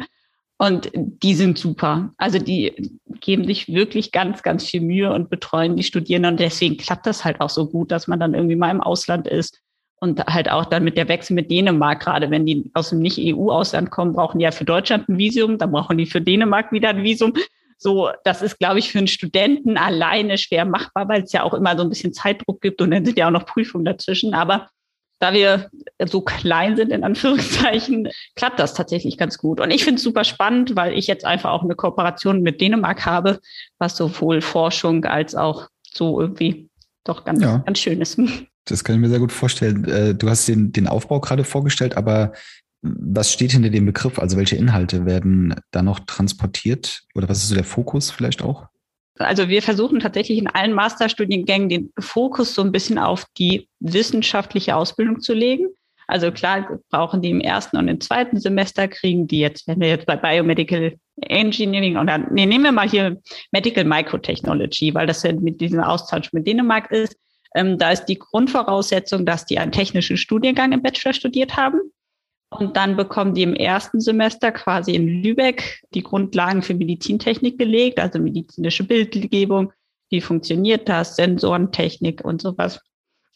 Und die sind super. Also die geben sich wirklich ganz, ganz viel Mühe und betreuen die Studierenden. Und deswegen klappt das halt auch so gut, dass man dann irgendwie mal im Ausland ist. Und halt auch dann mit der Wechsel mit Dänemark, gerade wenn die aus dem Nicht-EU-Ausland kommen, brauchen die ja für Deutschland ein Visum, dann brauchen die für Dänemark wieder ein Visum. So, das ist, glaube ich, für einen Studenten alleine schwer machbar, weil es ja auch immer so ein bisschen Zeitdruck gibt und dann sind ja auch noch Prüfungen dazwischen. Aber da wir so klein sind, in Anführungszeichen, [laughs] klappt das tatsächlich ganz gut. Und ich finde es super spannend, weil ich jetzt einfach auch eine Kooperation mit Dänemark habe, was sowohl Forschung als auch so irgendwie doch ganz, ja. ganz schön ist. Das kann ich mir sehr gut vorstellen. Äh, du hast den, den Aufbau gerade vorgestellt, aber was steht hinter dem Begriff? Also welche Inhalte werden da noch transportiert? Oder was ist so der Fokus vielleicht auch? Also wir versuchen tatsächlich in allen Masterstudiengängen den Fokus so ein bisschen auf die wissenschaftliche Ausbildung zu legen. Also klar brauchen die im ersten und im zweiten Semester kriegen die jetzt, wenn wir jetzt bei Biomedical Engineering oder nee, nehmen wir mal hier Medical Microtechnology, weil das ja mit diesem Austausch mit Dänemark ist. Ähm, da ist die Grundvoraussetzung, dass die einen technischen Studiengang im Bachelor studiert haben. Und dann bekommen die im ersten Semester quasi in Lübeck die Grundlagen für Medizintechnik gelegt, also medizinische Bildgebung, wie funktioniert das, Sensorentechnik und sowas.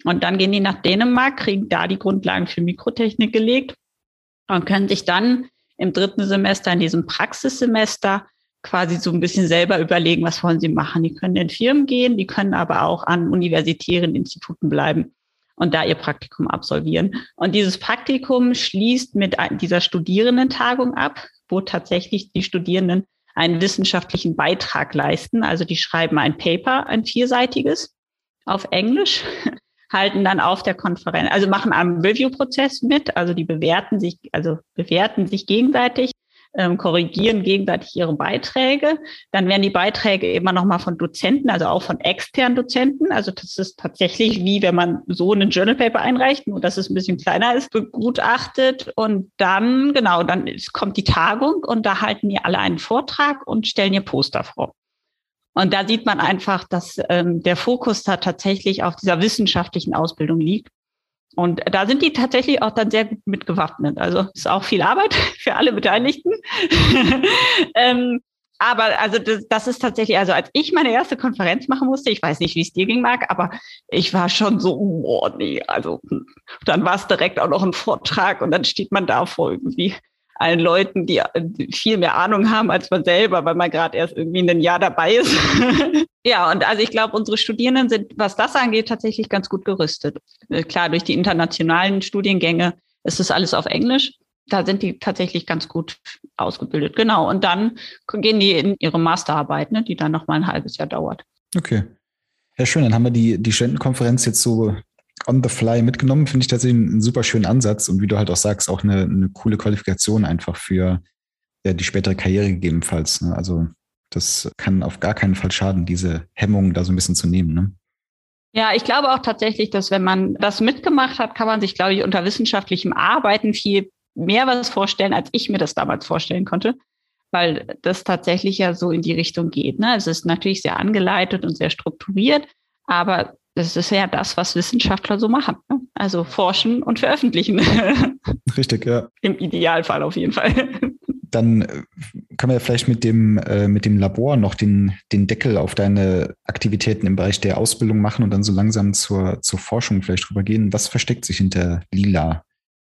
Und dann gehen die nach Dänemark, kriegen da die Grundlagen für Mikrotechnik gelegt und können sich dann im dritten Semester, in diesem Praxissemester, quasi so ein bisschen selber überlegen, was wollen sie machen. Die können in Firmen gehen, die können aber auch an universitären Instituten bleiben und da ihr Praktikum absolvieren. Und dieses Praktikum schließt mit dieser Studierendentagung ab, wo tatsächlich die Studierenden einen wissenschaftlichen Beitrag leisten. Also die schreiben ein Paper, ein vierseitiges auf Englisch, [laughs] halten dann auf der Konferenz, also machen am Review-Prozess mit, also die bewerten sich, also bewerten sich gegenseitig ähm, korrigieren gegenseitig ihre Beiträge. Dann werden die Beiträge immer nochmal von Dozenten, also auch von externen Dozenten. Also das ist tatsächlich wie wenn man so einen Journal Paper einreicht, nur dass es ein bisschen kleiner ist, begutachtet. Und dann, genau, dann kommt die Tagung und da halten die alle einen Vortrag und stellen ihr Poster vor. Und da sieht man einfach, dass ähm, der Fokus da tatsächlich auf dieser wissenschaftlichen Ausbildung liegt. Und da sind die tatsächlich auch dann sehr gut mitgewappnet. Also ist auch viel Arbeit [laughs] für alle Beteiligten. [laughs] ähm, aber also das, das ist tatsächlich, also als ich meine erste Konferenz machen musste, ich weiß nicht, wie es dir ging, Marc, aber ich war schon so, oh nee, also dann war es direkt auch noch ein Vortrag und dann steht man da vor irgendwie allen Leuten, die viel mehr Ahnung haben als man selber, weil man gerade erst irgendwie ein Jahr dabei ist. [laughs] ja, und also ich glaube, unsere Studierenden sind, was das angeht, tatsächlich ganz gut gerüstet. Äh, klar, durch die internationalen Studiengänge ist das alles auf Englisch. Da sind die tatsächlich ganz gut ausgebildet. Genau. Und dann gehen die in ihre Masterarbeit, ne, die dann noch mal ein halbes Jahr dauert. Okay. Ja, schön. Dann haben wir die, die Studentenkonferenz jetzt so on the fly mitgenommen, finde ich tatsächlich einen super schönen Ansatz und wie du halt auch sagst, auch eine, eine coole Qualifikation einfach für ja, die spätere Karriere gegebenenfalls. Ne? Also das kann auf gar keinen Fall schaden, diese Hemmung da so ein bisschen zu nehmen. Ne? Ja, ich glaube auch tatsächlich, dass wenn man das mitgemacht hat, kann man sich, glaube ich, unter wissenschaftlichem Arbeiten viel mehr was vorstellen, als ich mir das damals vorstellen konnte, weil das tatsächlich ja so in die Richtung geht. Ne? Es ist natürlich sehr angeleitet und sehr strukturiert, aber das ist ja das, was Wissenschaftler so machen. Ne? Also forschen und veröffentlichen. [laughs] Richtig, ja. Im Idealfall auf jeden Fall. [laughs] Dann äh, können wir vielleicht mit dem, äh, mit dem Labor noch den, den Deckel auf deine Aktivitäten im Bereich der Ausbildung machen und dann so langsam zur, zur Forschung vielleicht rübergehen. Was versteckt sich hinter Lila?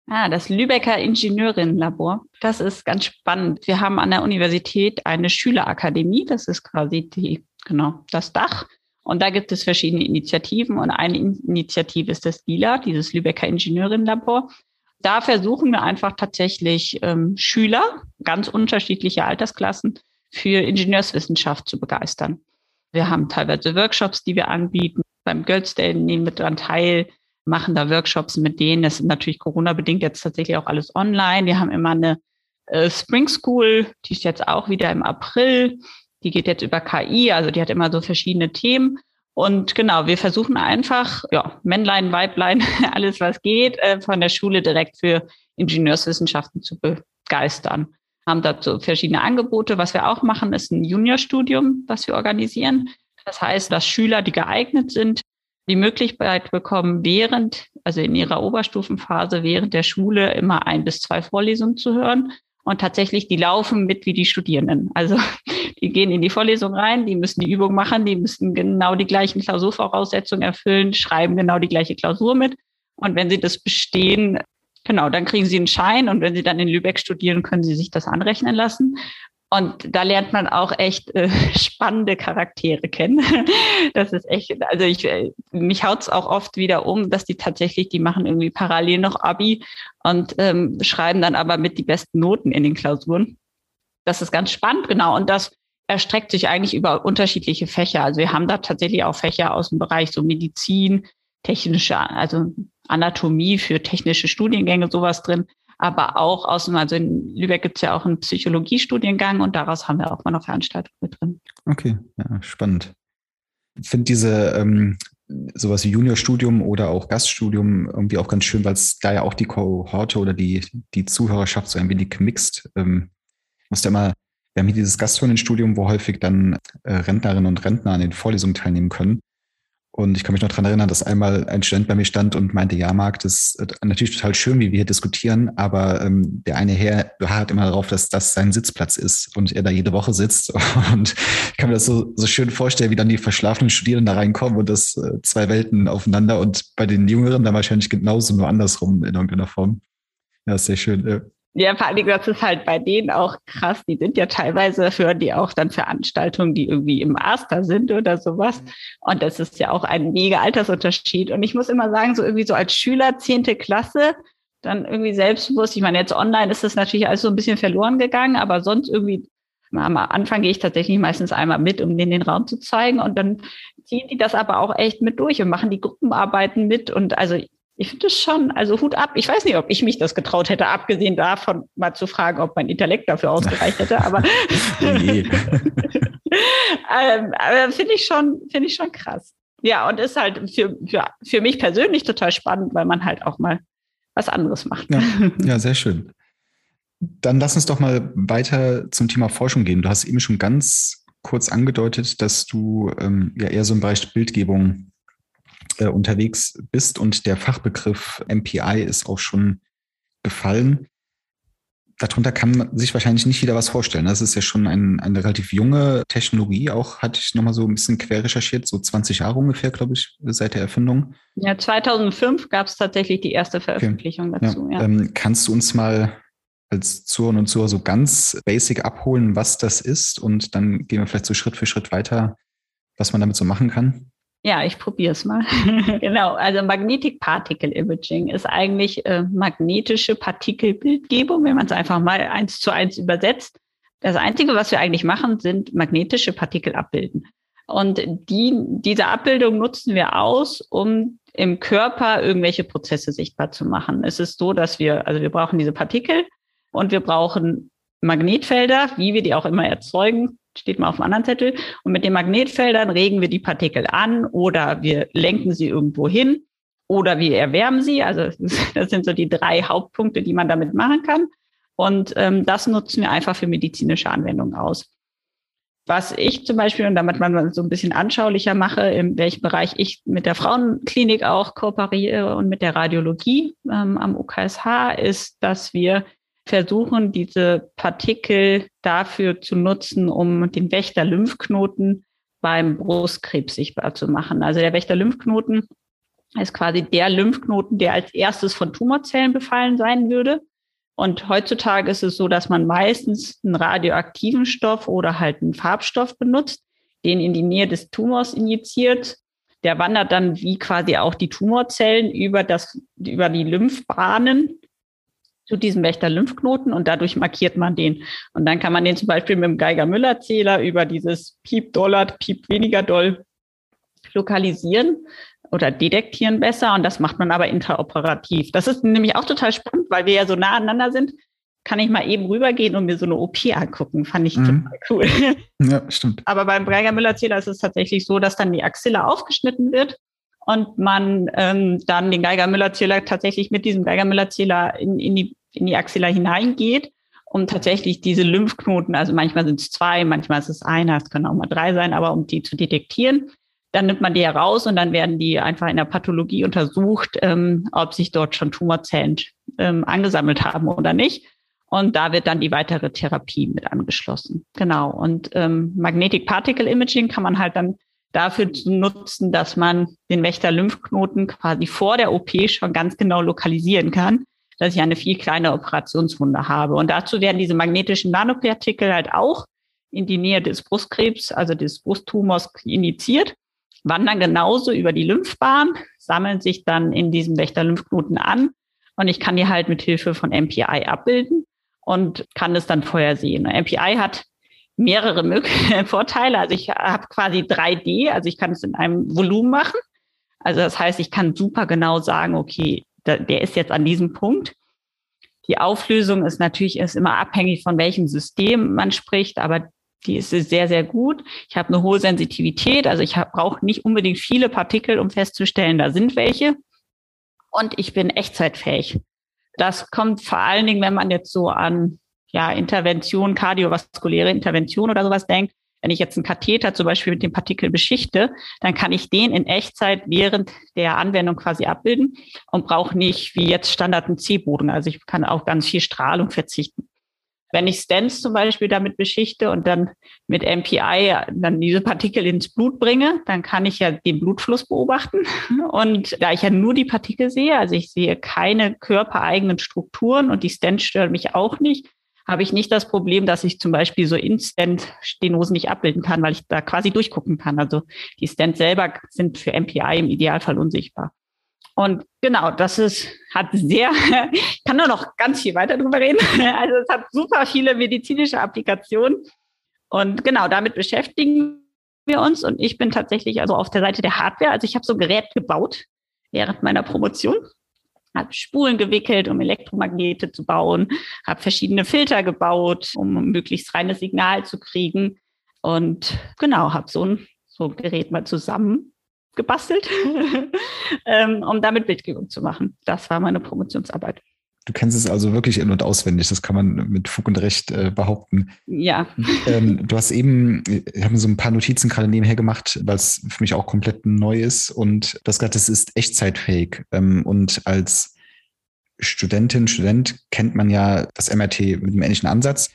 Ah, das Lübecker Ingenieurinnenlabor. Das ist ganz spannend. Wir haben an der Universität eine Schülerakademie. Das ist quasi die, genau, das Dach. Und da gibt es verschiedene Initiativen und eine Initiative ist das LILA, dieses Lübecker Ingenieurinnenlabor. Da versuchen wir einfach tatsächlich ähm, Schüler, ganz unterschiedliche Altersklassen, für Ingenieurswissenschaft zu begeistern. Wir haben teilweise Workshops, die wir anbieten. Beim Götzdale nehmen wir daran teil, machen da Workshops mit denen. Das ist natürlich Corona-bedingt jetzt tatsächlich auch alles online. Wir haben immer eine äh, Spring School, die ist jetzt auch wieder im April. Die geht jetzt über KI, also die hat immer so verschiedene Themen. Und genau, wir versuchen einfach, ja, Männlein, Weiblein, [laughs] alles was geht, äh, von der Schule direkt für Ingenieurswissenschaften zu begeistern. Haben dazu verschiedene Angebote. Was wir auch machen, ist ein Juniorstudium, was wir organisieren. Das heißt, dass Schüler, die geeignet sind, die Möglichkeit bekommen, während, also in ihrer Oberstufenphase, während der Schule immer ein bis zwei Vorlesungen zu hören. Und tatsächlich, die laufen mit wie die Studierenden. Also die gehen in die Vorlesung rein, die müssen die Übung machen, die müssen genau die gleichen Klausurvoraussetzungen erfüllen, schreiben genau die gleiche Klausur mit. Und wenn sie das bestehen, genau, dann kriegen sie einen Schein. Und wenn sie dann in Lübeck studieren, können sie sich das anrechnen lassen. Und da lernt man auch echt äh, [laughs] spannende Charaktere kennen. [laughs] Das ist echt, also ich, äh, mich haut's auch oft wieder um, dass die tatsächlich, die machen irgendwie parallel noch Abi und ähm, schreiben dann aber mit die besten Noten in den Klausuren. Das ist ganz spannend, genau. Und das erstreckt sich eigentlich über unterschiedliche Fächer. Also wir haben da tatsächlich auch Fächer aus dem Bereich so Medizin, technische, also Anatomie für technische Studiengänge, sowas drin aber auch aus dem, also in Lübeck gibt es ja auch einen Psychologiestudiengang und daraus haben wir auch mal eine Veranstaltung mit drin. Okay, ja, spannend. Ich finde diese ähm, sowas wie Juniorstudium oder auch Gaststudium irgendwie auch ganz schön, weil es da ja auch die Kohorte oder die, die Zuhörerschaft so ein wenig mixt. Ähm, musste immer, wir haben hier dieses Gasthörenstudium, wo häufig dann äh, Rentnerinnen und Rentner an den Vorlesungen teilnehmen können. Und ich kann mich noch dran erinnern, dass einmal ein Student bei mir stand und meinte, ja, Marc, das ist natürlich total schön, wie wir hier diskutieren, aber ähm, der eine Herr beharrt immer darauf, dass das sein Sitzplatz ist und er da jede Woche sitzt. [laughs] Und ich kann mir das so, so schön vorstellen, wie dann die verschlafenen Studierenden da reinkommen und das äh, zwei Welten aufeinander und bei den Jüngeren dann wahrscheinlich genauso nur andersrum in irgendeiner Form. Ja, ist sehr schön. Ja. Vor allem, das ist halt bei denen auch krass. Die sind ja teilweise, hören die auch dann Veranstaltungen, die irgendwie im Master sind oder sowas. Und das ist ja auch ein mega Altersunterschied. Und ich muss immer sagen, so irgendwie so als Schüler, zehnte Klasse, dann irgendwie selbstbewusst. Ich meine, jetzt online ist das natürlich alles so ein bisschen verloren gegangen, aber sonst irgendwie am Anfang gehe ich tatsächlich meistens einmal mit, um denen den Raum zu zeigen. Und dann ziehen die das aber auch echt mit durch und machen die Gruppenarbeiten mit. Und also ich finde es schon, also Hut ab. Ich weiß nicht, ob ich mich das getraut hätte, abgesehen davon mal zu fragen, ob mein Intellekt dafür ausgereicht hätte, aber, [laughs] [laughs] ähm, aber finde ich schon, finde ich schon krass. Ja, und ist halt für, für, für mich persönlich total spannend, weil man halt auch mal was anderes macht. Ja, [laughs] ja, sehr schön. Dann lass uns doch mal weiter zum Thema Forschung gehen. Du hast eben schon ganz kurz angedeutet, dass du ähm, ja eher so im Bereich Bildgebung äh, unterwegs bist und der Fachbegriff MPI ist auch schon gefallen. Darunter kann man sich wahrscheinlich nicht wieder was vorstellen. Das ist ja schon ein, eine relativ junge Technologie. Auch hatte ich nochmal so ein bisschen quer recherchiert, so 20 Jahre ungefähr, glaube ich, seit der Erfindung. Ja, 2005 gab es tatsächlich die erste Veröffentlichung okay. dazu. Ja. Ja. Ähm, kannst du uns mal als Zuhörer und Zuhörer so ganz basic abholen, was das ist? Und dann gehen wir vielleicht so Schritt für Schritt weiter, was man damit so machen kann. Ja, ich probiere es mal. [laughs] genau, also Magnetic Particle Imaging ist eigentlich äh, magnetische Partikelbildgebung, wenn man es einfach mal eins zu eins übersetzt. Das Einzige, was wir eigentlich machen, sind magnetische Partikel abbilden. Und die, diese Abbildung nutzen wir aus, um im Körper irgendwelche Prozesse sichtbar zu machen. Es ist so, dass wir, also wir brauchen diese Partikel und wir brauchen Magnetfelder, wie wir die auch immer erzeugen, steht mal auf dem anderen Zettel. Und mit den Magnetfeldern regen wir die Partikel an oder wir lenken sie irgendwo hin oder wir erwärmen sie. Also [laughs] das sind so die drei Hauptpunkte, die man damit machen kann. Und ähm, das nutzen wir einfach für medizinische Anwendungen aus. Was ich zum Beispiel, und damit man so ein bisschen anschaulicher mache, in welchem Bereich ich mit der Frauenklinik auch kooperiere und mit der Radiologie ähm, am UKSH, ist, dass wir versuchen, diese Partikel dafür zu nutzen, um den Wächter-Lymphknoten beim Brustkrebs sichtbar zu machen. Also der Wächter-Lymphknoten ist quasi der Lymphknoten, der als erstes von Tumorzellen befallen sein würde. Und heutzutage ist es so, dass man meistens einen radioaktiven Stoff oder halt einen Farbstoff benutzt, den in die Nähe des Tumors injiziert. Der wandert dann wie quasi auch die Tumorzellen über das, über die Lymphbahnen zu diesem Wächter-Lymphknoten und dadurch markiert man den. Und dann kann man den zum Beispiel mit dem Geiger-Müller-Zähler über dieses Piep dollert, Piep weniger doll lokalisieren oder detektieren besser. Und das macht man aber interoperativ. Das ist nämlich auch total spannend, weil wir ja so nah aneinander sind. kann ich mal eben rübergehen und mir so eine OP angucken. Fand ich mhm. total cool. [laughs] Ja, stimmt. Aber beim Geiger-Müller-Zähler ist es tatsächlich so, dass dann die Axilla aufgeschnitten wird und man ähm, dann den Geiger-Müller-Zähler tatsächlich mit diesem Geiger-Müller-Zähler in, in, die, in die Axilla hineingeht, um tatsächlich diese Lymphknoten, also manchmal sind es zwei, manchmal ist es einer, es können auch mal drei sein, aber um die zu detektieren. Dann nimmt man die heraus und dann werden die einfach in der Pathologie untersucht, ähm, ob sich dort schon Tumorzellen ähm, angesammelt haben oder nicht. Und da wird dann die weitere Therapie mit angeschlossen. Genau. Und ähm, Magnetic Particle Imaging kann man halt dann dafür nutzen, dass man den Wächter-Lymphknoten quasi vor der OP schon ganz genau lokalisieren kann, dass ich eine viel kleine Operationswunde habe. Und dazu werden diese magnetischen Nanopartikel halt auch in die Nähe des Brustkrebs, also des Brusttumors injiziert, wandern genauso über die Lymphbahn, sammeln sich dann in diesem Wächter-Lymphknoten an und ich kann die halt mit Hilfe von MPI abbilden und kann es dann vorher sehen. MPI hat mehrere [laughs] Vorteile. Also ich habe quasi 3D, also ich kann es in einem Volumen machen. Also das heißt, ich kann super genau sagen, okay, der ist jetzt an diesem Punkt. Die Auflösung ist natürlich ist immer abhängig von welchem System man spricht, aber die ist sehr, sehr gut. Ich habe eine hohe Sensitivität, also ich brauche nicht unbedingt viele Partikel, um festzustellen, da sind welche. Und ich bin echtzeitfähig. Das kommt vor allen Dingen, wenn man jetzt so an ja, Intervention, kardiovaskuläre Intervention oder sowas denkt. Wenn ich jetzt einen Katheter zum Beispiel mit dem Partikel beschichte, dann kann ich den in Echtzeit während der Anwendung quasi abbilden und brauche nicht wie jetzt Standard einen C-Boden. Also ich kann auch ganz viel Strahlung verzichten. Wenn ich Stents zum Beispiel damit beschichte und dann mit MPI dann diese Partikel ins Blut bringe, dann kann ich ja den Blutfluss beobachten. [laughs] Und da ich ja nur die Partikel sehe, also ich sehe keine körpereigenen Strukturen und die Stents stören mich auch nicht, habe ich nicht das Problem, dass ich zum Beispiel so Instant-Stenosen nicht abbilden kann, weil ich da quasi durchgucken kann. Also die Stents selber sind für MPI im Idealfall unsichtbar. Und genau, das ist, hat sehr, [laughs] ich kann nur noch ganz viel weiter drüber reden. [laughs] Also es hat super viele medizinische Applikationen. Und genau, damit beschäftigen wir uns. Und ich bin tatsächlich also auf der Seite der Hardware. Also ich habe so ein Gerät gebaut während meiner Promotion. Habe Spulen gewickelt, um Elektromagnete zu bauen, habe verschiedene Filter gebaut, um möglichst reines Signal zu kriegen. Und genau, habe so ein, so ein Gerät mal zusammen gebastelt, [laughs] ähm, um damit Bildgebung zu machen. Das war meine Promotionsarbeit. Du kennst es also wirklich in- und auswendig, das kann man mit Fug und Recht äh, behaupten. Ja. Ähm, du hast eben, ich habe so ein paar Notizen gerade nebenher gemacht, weil es für mich auch komplett neu ist und das gerade, es ist echtzeitfähig. Ähm, und als Studentin, Student kennt man ja das MRT mit einem ähnlichen Ansatz.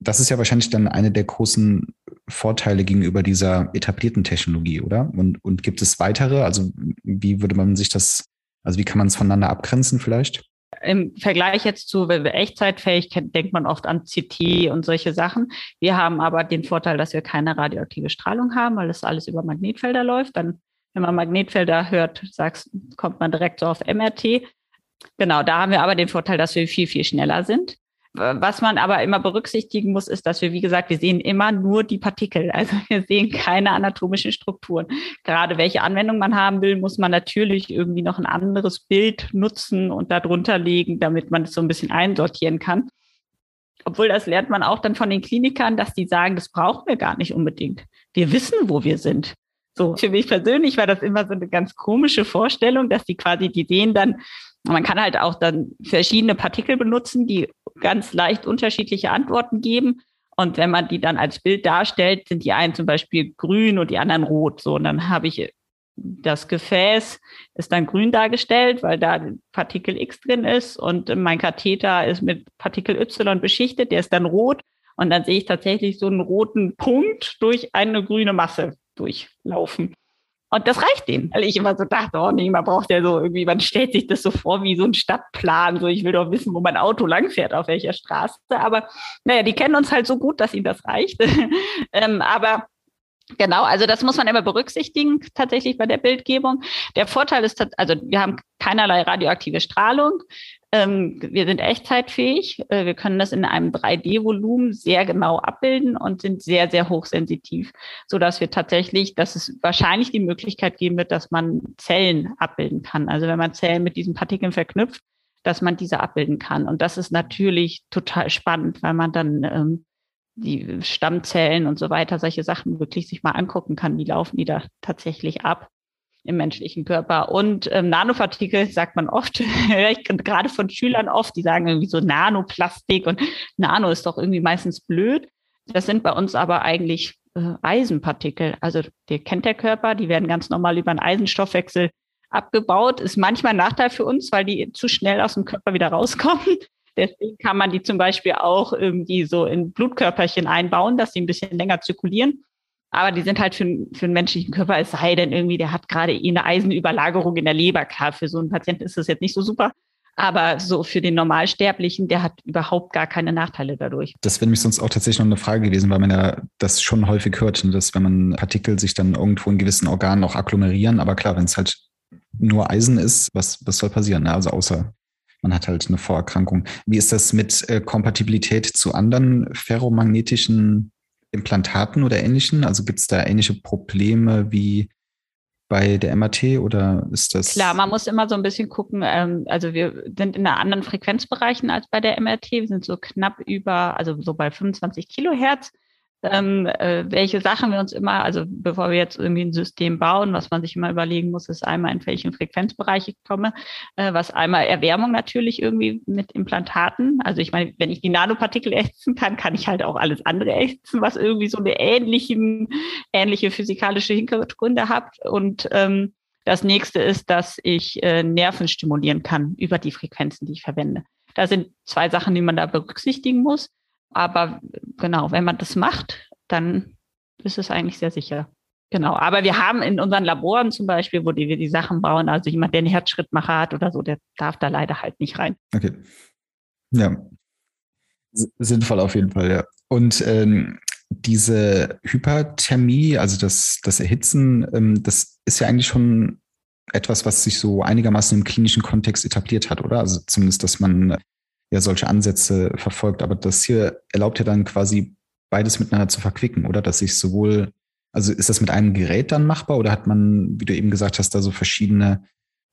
Das ist ja wahrscheinlich dann eine der großen Vorteile gegenüber dieser etablierten Technologie, oder? Und, und gibt es weitere? Also wie würde man sich das, also wie kann man es voneinander abgrenzen vielleicht? Im Vergleich jetzt zu Echtzeitfähigkeit denkt man oft an CT und solche Sachen. Wir haben aber den Vorteil, dass wir keine radioaktive Strahlung haben, weil das alles über Magnetfelder läuft. Dann, wenn man Magnetfelder hört, sagst, kommt man direkt so auf MRT. Genau, da haben wir aber den Vorteil, dass wir viel, viel schneller sind. Was man aber immer berücksichtigen muss, ist, dass wir, wie gesagt, wir sehen immer nur die Partikel. [laughs] Also wir sehen keine anatomischen Strukturen. Gerade welche Anwendung man haben will, muss man natürlich irgendwie noch ein anderes Bild nutzen und darunter legen, damit man es so ein bisschen einsortieren kann. Obwohl das lernt man auch dann von den Klinikern, dass die sagen, das brauchen wir gar nicht unbedingt. Wir wissen, wo wir sind. So, für mich persönlich war das immer so eine ganz komische Vorstellung, dass die quasi, die sehen dann, man kann halt auch dann verschiedene Partikel benutzen, die ganz leicht unterschiedliche Antworten geben. Und wenn man die dann als Bild darstellt, sind die einen zum Beispiel grün und die anderen rot. So, und dann habe ich das Gefäß ist dann grün dargestellt, weil da Partikel X drin ist und mein Katheter ist mit Partikel Y beschichtet, der ist dann rot und dann sehe ich tatsächlich so einen roten Punkt durch eine grüne Masse durchlaufen. Und das reicht denen, weil ich immer so dachte, oh nee, man braucht ja so irgendwie, man stellt sich das so vor wie so ein Stadtplan, so ich will doch wissen, wo mein Auto langfährt, auf welcher Straße. Aber naja, die kennen uns halt so gut, dass ihnen das reicht. [laughs] ähm, aber Genau, also das muss man immer berücksichtigen, tatsächlich bei der Bildgebung. Der Vorteil ist, also wir haben keinerlei radioaktive Strahlung. Ähm, wir sind echtzeitfähig. Äh, wir können das in einem 3D-Volumen sehr genau abbilden und sind sehr, sehr hochsensitiv, so dass wir tatsächlich, dass es wahrscheinlich die Möglichkeit geben wird, dass man Zellen abbilden kann. Also wenn man Zellen mit diesen Partikeln verknüpft, dass man diese abbilden kann. Und das ist natürlich total spannend, weil man dann ähm, die Stammzellen und so weiter, solche Sachen wirklich sich mal angucken kann, wie laufen die da tatsächlich ab im menschlichen Körper. Und ähm, Nanopartikel sagt man oft, [laughs] gerade von Schülern oft, die sagen irgendwie so Nanoplastik und Nano ist doch irgendwie meistens blöd. Das sind bei uns aber eigentlich äh, Eisenpartikel. Also der kennt der Körper, die werden ganz normal über einen Eisenstoffwechsel abgebaut. Ist manchmal ein Nachteil für uns, weil die zu schnell aus dem Körper wieder rauskommen. [laughs] Deswegen kann man die zum Beispiel auch irgendwie so in Blutkörperchen einbauen, dass sie ein bisschen länger zirkulieren. Aber die sind halt für, für einen menschlichen Körper, es sei denn irgendwie, der hat gerade eine Eisenüberlagerung in der Leber. Klar, für so einen Patienten ist das jetzt nicht so super. Aber so für den Normalsterblichen, der hat überhaupt gar keine Nachteile dadurch. Das wäre nämlich sonst auch tatsächlich noch eine Frage gewesen, weil man ja das schon häufig hört, ne, dass wenn man Partikel sich dann irgendwo in gewissen Organen auch agglomerieren. Aber klar, wenn es halt nur Eisen ist, was, was soll passieren? Ne? Also außer man hat halt eine Vorerkrankung. Wie ist das mit äh, Kompatibilität zu anderen ferromagnetischen Implantaten oder ähnlichen? Also gibt es da ähnliche Probleme wie bei der MAT oder ist das? Klar, man muss immer so ein bisschen gucken. Ähm, also wir sind in einer anderen Frequenzbereichen als bei der MRT. Wir sind so knapp über, also so bei 25 Kilohertz ähm, äh, welche Sachen wir uns immer, also bevor wir jetzt irgendwie ein System bauen, was man sich immer überlegen muss, ist einmal, in welchen Frequenzbereich ich komme, äh, was einmal Erwärmung natürlich irgendwie mit Implantaten. Also ich meine, wenn ich die Nanopartikel erhitzen kann, kann ich halt auch alles andere erhitzen, was irgendwie so eine ähnlichen, ähnliche physikalische Hintergründe hat. Und ähm, das nächste ist, dass ich äh, Nerven stimulieren kann über die Frequenzen, die ich verwende. Da sind zwei Sachen, die man da berücksichtigen muss. Aber genau, wenn man das macht, dann ist es eigentlich sehr sicher. Genau, aber wir haben in unseren Laboren zum Beispiel, wo die, wir die Sachen bauen, also jemand, der einen Herzschrittmacher hat oder so, der darf da leider halt nicht rein. Okay. Ja. Sinnvoll auf jeden Fall, ja. Und ähm, diese Hyperthermie, also das, das Erhitzen, ähm, das ist ja eigentlich schon etwas, was sich so einigermaßen im klinischen Kontext etabliert hat, oder? Also zumindest, dass man ja solche Ansätze verfolgt. Aber das hier erlaubt ja dann quasi beides miteinander zu verquicken, oder? Dass ich sowohl, also ist das mit einem Gerät dann machbar oder hat man, wie du eben gesagt hast, da so verschiedene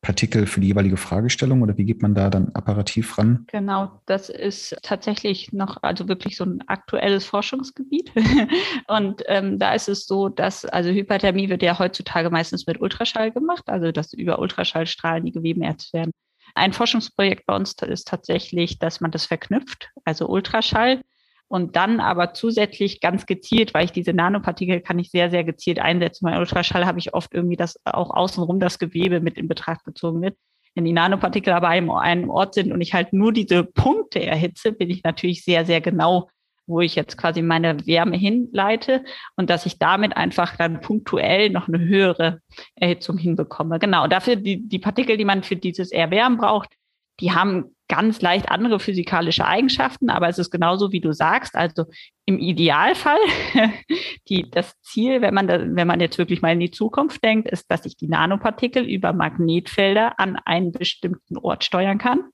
Partikel für die jeweilige Fragestellung oder wie geht man da dann apparativ ran? Genau, das ist tatsächlich noch, also wirklich so ein aktuelles Forschungsgebiet. [laughs] Und ähm, da ist es so, dass, also Hyperthermie wird ja heutzutage meistens mit Ultraschall gemacht, also dass über Ultraschallstrahlen die Geweben erzt werden. Ein Forschungsprojekt bei uns ist tatsächlich, dass man das verknüpft, also Ultraschall. Und dann aber zusätzlich ganz gezielt, weil ich diese Nanopartikel kann ich sehr, sehr gezielt einsetzen. Bei Ultraschall habe ich oft irgendwie das auch außenrum das Gewebe mit in Betracht gezogen wird. Wenn die Nanopartikel aber an einem Ort sind und ich halt nur diese Punkte erhitze, bin ich natürlich sehr, sehr genau wo ich jetzt quasi meine Wärme hinleite und dass ich damit einfach dann punktuell noch eine höhere Erhitzung hinbekomme. Genau, dafür die, die Partikel, die man für dieses Erwärmen braucht, die haben ganz leicht andere physikalische Eigenschaften, aber es ist genauso, wie du sagst. Also im Idealfall, [laughs] die, das Ziel, wenn man, da, wenn man jetzt wirklich mal in die Zukunft denkt, ist, dass ich die Nanopartikel über Magnetfelder an einen bestimmten Ort steuern kann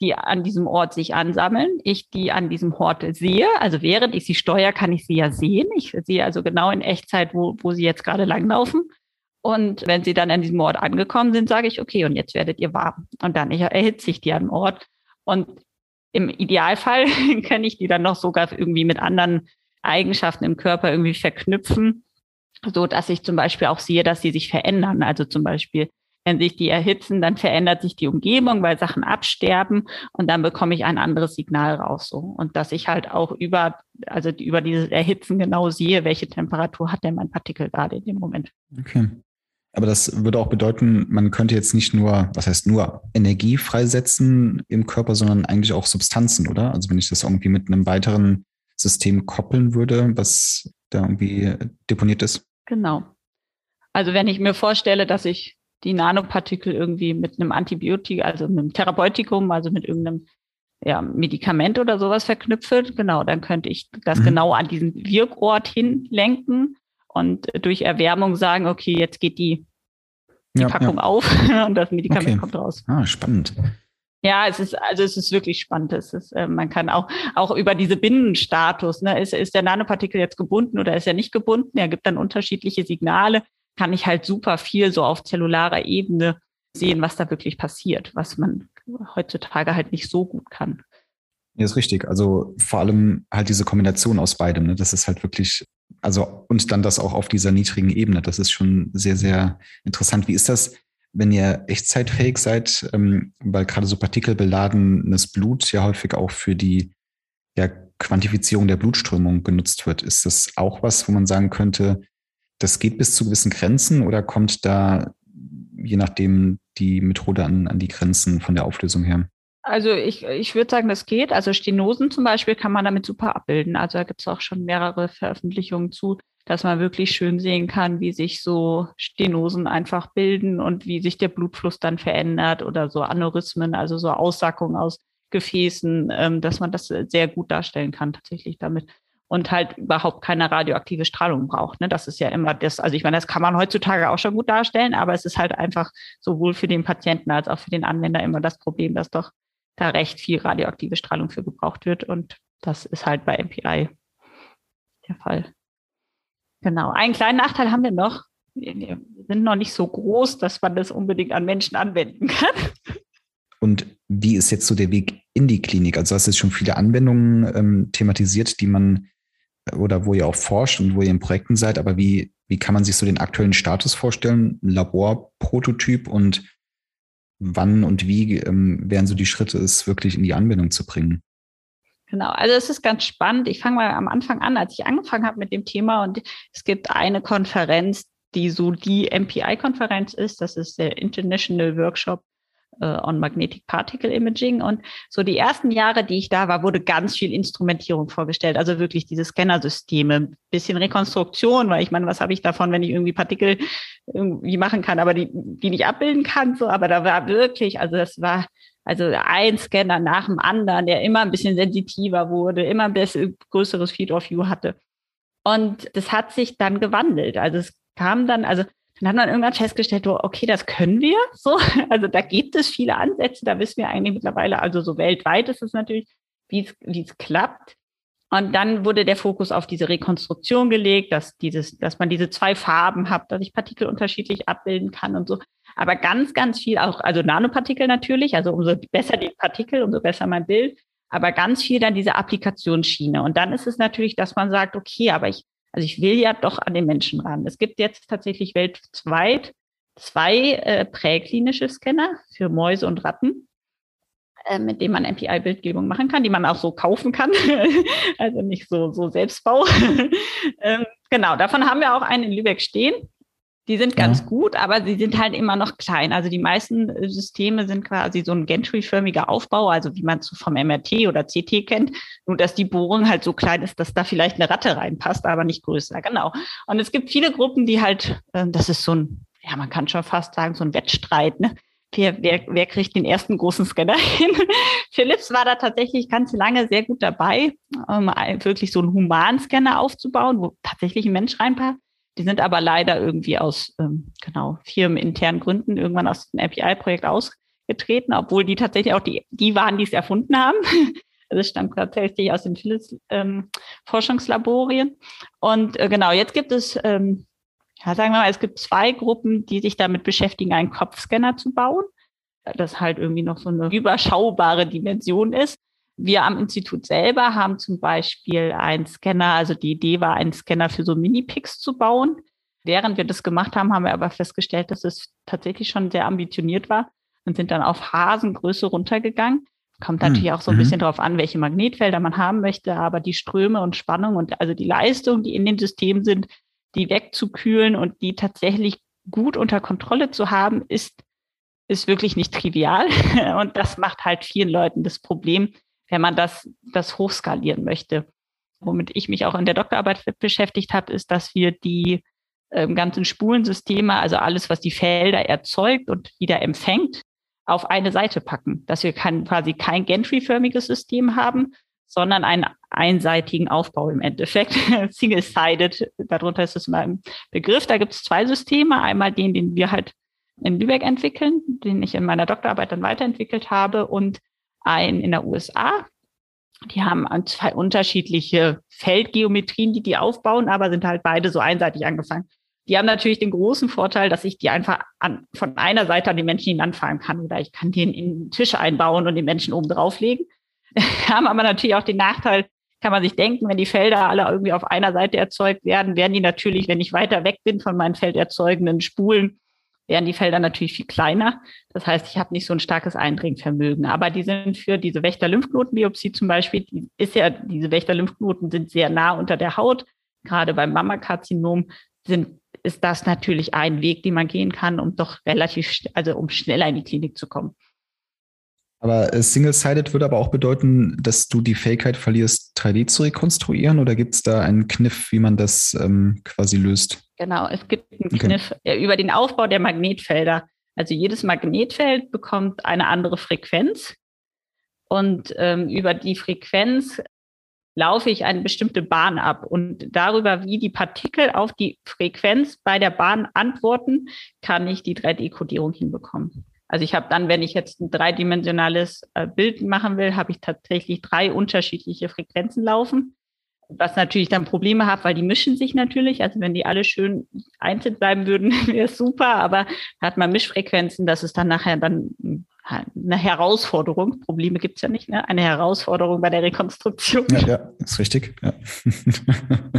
die an diesem Ort sich ansammeln, ich die an diesem Ort sehe. Also während ich sie steuere, kann ich sie ja sehen. Ich sehe also genau in Echtzeit, wo, wo sie jetzt gerade langlaufen. Und wenn sie dann an diesem Ort angekommen sind, sage ich, okay, und jetzt werdet ihr warm. Und dann erhitze ich die an Ort. Und im Idealfall [laughs] kann ich die dann noch sogar irgendwie mit anderen Eigenschaften im Körper irgendwie verknüpfen, so dass ich zum Beispiel auch sehe, dass sie sich verändern. Also zum Beispiel wenn sich die erhitzen, dann verändert sich die Umgebung, weil Sachen absterben und dann bekomme ich ein anderes Signal raus. So. Und dass ich halt auch über, also über dieses Erhitzen genau sehe, welche Temperatur hat denn mein Partikel gerade in dem Moment. Okay. Aber das würde auch bedeuten, man könnte jetzt nicht nur, was heißt nur, Energie freisetzen im Körper, sondern eigentlich auch Substanzen, oder? Also wenn ich das irgendwie mit einem weiteren System koppeln würde, was da irgendwie deponiert ist. Genau. Also wenn ich mir vorstelle, dass ich die Nanopartikel irgendwie mit einem Antibiotikum, also mit einem Therapeutikum, also mit irgendeinem ja, Medikament oder sowas verknüpfe, genau, dann könnte ich das mhm. genau an diesen Wirkort hinlenken und durch Erwärmung sagen, okay, jetzt geht die, die ja, Packung ja. auf [laughs] und das Medikament okay. kommt raus. Ah, spannend. Ja, es ist, also es ist wirklich spannend. Es ist, äh, man kann auch, auch über diese Binnenstatus, ne, ist, ist der Nanopartikel jetzt gebunden oder ist er nicht gebunden? Er gibt dann unterschiedliche Signale kann ich halt super viel so auf zellularer Ebene sehen, was da wirklich passiert, was man heutzutage halt nicht so gut kann. Ja, ist richtig. Also vor allem halt diese Kombination aus beidem. Ne? Das ist halt wirklich, also und dann das auch auf dieser niedrigen Ebene. Das ist schon sehr, sehr interessant. Wie ist das, wenn ihr echtzeitfähig seid? Ähm, weil gerade so partikelbeladenes Blut ja häufig auch für die ja, Quantifizierung der Blutströmung genutzt wird. Ist das auch was, wo man sagen könnte, das geht bis zu gewissen Grenzen oder kommt da je nachdem die Methode an, an die Grenzen von der Auflösung her? Also ich, ich würde sagen, das geht. Also Stenosen zum Beispiel kann man damit super abbilden. Also da gibt es auch schon mehrere Veröffentlichungen zu, dass man wirklich schön sehen kann, wie sich so Stenosen einfach bilden und wie sich der Blutfluss dann verändert oder so Aneurysmen, also so Aussackungen aus Gefäßen, ähm, dass man das sehr gut darstellen kann tatsächlich damit und halt überhaupt keine radioaktive Strahlung braucht. Ne? Das ist ja immer das, also ich meine, das kann man heutzutage auch schon gut darstellen, aber es ist halt einfach sowohl für den Patienten als auch für den Anwender immer das Problem, dass doch da recht viel radioaktive Strahlung für gebraucht wird. Und das ist halt bei MPI der Fall. Genau. Einen kleinen Nachteil haben wir noch. Wir sind noch nicht so groß, dass man das unbedingt an Menschen anwenden kann. Und wie ist jetzt so der Weg in die Klinik? Also hast du jetzt schon viele Anwendungen ähm, thematisiert, die man oder wo ihr auch forscht und wo ihr in Projekten seid, aber wie, wie kann man sich so den aktuellen Status vorstellen? Laborprototyp und wann und wie ähm, wären so die Schritte, es wirklich in die Anwendung zu bringen? Genau, also es ist ganz spannend. Ich fange mal am Anfang an, als ich angefangen habe mit dem Thema und es gibt eine Konferenz, die so die MPI-Konferenz ist. Das ist der International Workshop äh, on Magnetic Particle Imaging. Und so die ersten Jahre, die ich da war, wurde ganz viel Instrumentierung vorgestellt. Also wirklich diese Scannersysteme, bisschen Rekonstruktion, weil ich meine, was habe ich davon, wenn ich irgendwie Partikel irgendwie machen kann, aber die, die nicht abbilden kann, so. Aber da war wirklich, also das war, also ein Scanner nach dem anderen, der immer ein bisschen sensitiver wurde, immer ein bisschen größeres Field of View hatte. Und das hat sich dann gewandelt. Also es kam dann, also dann hat man irgendwann festgestellt, okay, das können wir so. [laughs] Also da gibt es viele Ansätze, da wissen wir eigentlich mittlerweile, also so weltweit ist es natürlich, wie es, wie es klappt. Und dann wurde der Fokus auf diese Rekonstruktion gelegt, dass dieses, dass man diese zwei Farben hat, dass ich Partikel unterschiedlich abbilden kann und so. Aber ganz, ganz viel auch, also Nanopartikel natürlich, also umso besser die Partikel, umso besser mein Bild. Aber ganz viel dann diese Applikationsschiene. Und dann ist es natürlich, dass man sagt, okay, aber ich also ich will ja doch an den Menschen ran. Es gibt jetzt tatsächlich weltweit zwei äh, präklinische Scanner für Mäuse und Ratten, äh, mit denen man MPI-Bildgebung machen kann, die man auch so kaufen kann. [laughs] also nicht so, so Selbstbau. [laughs] ähm, genau, davon haben wir auch einen in Lübeck stehen. Die sind ganz ja. gut, aber sie sind halt immer noch klein. Also die meisten äh, Systeme sind quasi so ein Gentry-förmiger Aufbau, also wie man es vom MRT oder CT kennt, nur dass die Bohrung halt so klein ist, dass da vielleicht eine Ratte reinpasst, aber nicht größer. Genau. Und es gibt viele Gruppen, die halt, äh, das ist so ein, ja, man kann schon fast sagen, so ein Wettstreit, ne? Wer, wer, wer kriegt den ersten großen Scanner [laughs] hin? Philips war da tatsächlich ganz lange sehr gut dabei, um wirklich so einen Humanscanner aufzubauen, wo tatsächlich ein Mensch reinpasst. Die sind aber leider irgendwie aus, ähm, genau, firmeninternen Gründen irgendwann aus dem API-Projekt ausgetreten, obwohl die tatsächlich auch die, die waren, die es erfunden haben. [laughs] Also es stammt tatsächlich aus den Philips ähm, Forschungslaborien. Und äh, genau, jetzt gibt es, ähm, ja, sagen wir mal, es gibt zwei Gruppen, die sich damit beschäftigen, einen Kopfscanner zu bauen. Das halt irgendwie noch so eine überschaubare Dimension ist. Wir am Institut selber haben zum Beispiel einen Scanner, also die Idee war, einen Scanner für so Mini-Picks zu bauen. Während wir das gemacht haben, haben wir aber festgestellt, dass es tatsächlich schon sehr ambitioniert war und sind dann auf Hasengröße runtergegangen. Kommt hm, natürlich auch so ein mhm. bisschen darauf an, welche Magnetfelder man haben möchte, aber die Ströme und Spannung und also die Leistung, die in dem System sind, die wegzukühlen und die tatsächlich gut unter Kontrolle zu haben, ist, ist wirklich nicht trivial. [laughs] Und das macht halt vielen Leuten das Problem, wenn man das, das hochskalieren möchte. Womit ich mich auch in der Doktorarbeit beschäftigt habe, ist, dass wir die ähm, ganzen Spulensysteme, also alles, was die Felder erzeugt und wieder empfängt, auf eine Seite packen. Dass wir kein, quasi kein Gentry-förmiges System haben, sondern einen einseitigen Aufbau im Endeffekt. [laughs] Single-sided, darunter ist es mal im Begriff. Da gibt es zwei Systeme. Einmal den, den wir halt in Lübeck entwickeln, den ich in meiner Doktorarbeit dann weiterentwickelt habe und ein in der USA. Die haben zwei unterschiedliche Feldgeometrien, die die aufbauen, aber sind halt beide so einseitig angefangen. die haben natürlich den großen Vorteil, dass ich die einfach an, von einer Seite an die Menschen hinanfahren kann oder ich kann die in, in den Tisch einbauen und den Menschen oben drauflegen. [laughs] haben aber natürlich auch den Nachteil, kann man sich denken, wenn die Felder alle irgendwie auf einer Seite erzeugt werden, werden die natürlich, wenn ich weiter weg bin von meinen felderzeugenden Spulen, wären die Felder natürlich viel kleiner. Das heißt, ich habe nicht so ein starkes Eindringvermögen. Aber die sind für diese Wächter-Lymphknotenbiopsie zum Beispiel, die ist ja, diese Wächter-Lymphknoten sind sehr nah unter der Haut. Gerade beim Mammakarzinom sind, ist das natürlich ein Weg, den man gehen kann, um doch relativ, also um schneller in die Klinik zu kommen. Aber äh, Single-Sided würde aber auch bedeuten, dass du die Fähigkeit verlierst, 3D zu rekonstruieren oder gibt es da einen Kniff, wie man das ähm, quasi löst? Genau, es gibt einen Kniff okay. über den Aufbau der Magnetfelder. Also jedes Magnetfeld bekommt eine andere Frequenz und ähm, über die Frequenz laufe ich eine bestimmte Bahn ab und darüber, wie die Partikel auf die Frequenz bei der Bahn antworten, kann ich die 3D-Kodierung hinbekommen. Also ich habe dann, wenn ich jetzt ein dreidimensionales äh, Bild machen will, habe ich tatsächlich drei unterschiedliche Frequenzen laufen. Was natürlich dann Probleme hat, weil die mischen sich natürlich. Also wenn die alle schön einzeln bleiben würden, [laughs] wäre es super. Aber hat man Mischfrequenzen, das ist dann nachher dann eine Herausforderung. Probleme gibt es ja nicht, ne? Eine Herausforderung bei der Rekonstruktion. Ja, ja ist richtig. Ja. [laughs]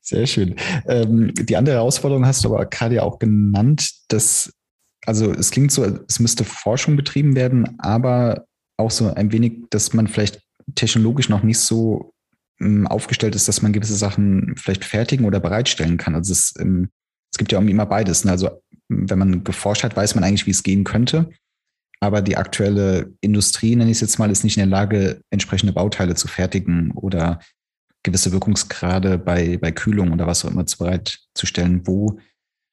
Sehr schön. Ähm, die andere Herausforderung hast du aber gerade ja auch genannt, dass also es klingt so, es müsste Forschung betrieben werden, aber auch so ein wenig, dass man vielleicht technologisch noch nicht so ähm, aufgestellt ist, dass man gewisse Sachen vielleicht fertigen oder bereitstellen kann. Also es, ähm, es gibt ja irgendwie immer beides. Ne? Also wenn man geforscht hat, weiß man eigentlich, wie es gehen könnte. Aber die aktuelle Industrie, nenne ich es jetzt mal, ist nicht in der Lage, entsprechende Bauteile zu fertigen oder gewisse Wirkungsgrade bei, bei Kühlung oder was auch immer zu bereitzustellen. Wo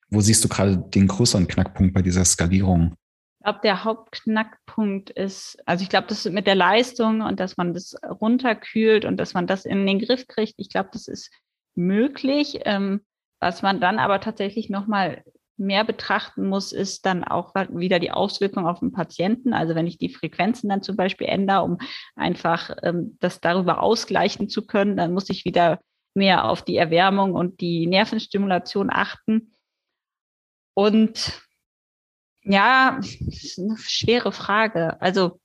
wo siehst du gerade den größeren Knackpunkt bei dieser Skalierung? Ich glaube, der Hauptknackpunkt ist, also ich glaube, das mit der Leistung und dass man das runterkühlt und dass man das in den Griff kriegt, ich glaube, das ist möglich. Ähm, was man dann aber tatsächlich nochmal mehr betrachten muss, ist dann auch wieder die Auswirkung auf den Patienten. Also wenn ich die Frequenzen dann zum Beispiel ändere, um einfach ähm, das darüber ausgleichen zu können, dann muss ich wieder mehr auf die Erwärmung und die Nervenstimulation achten. Und ja, das ist eine schwere Frage. Also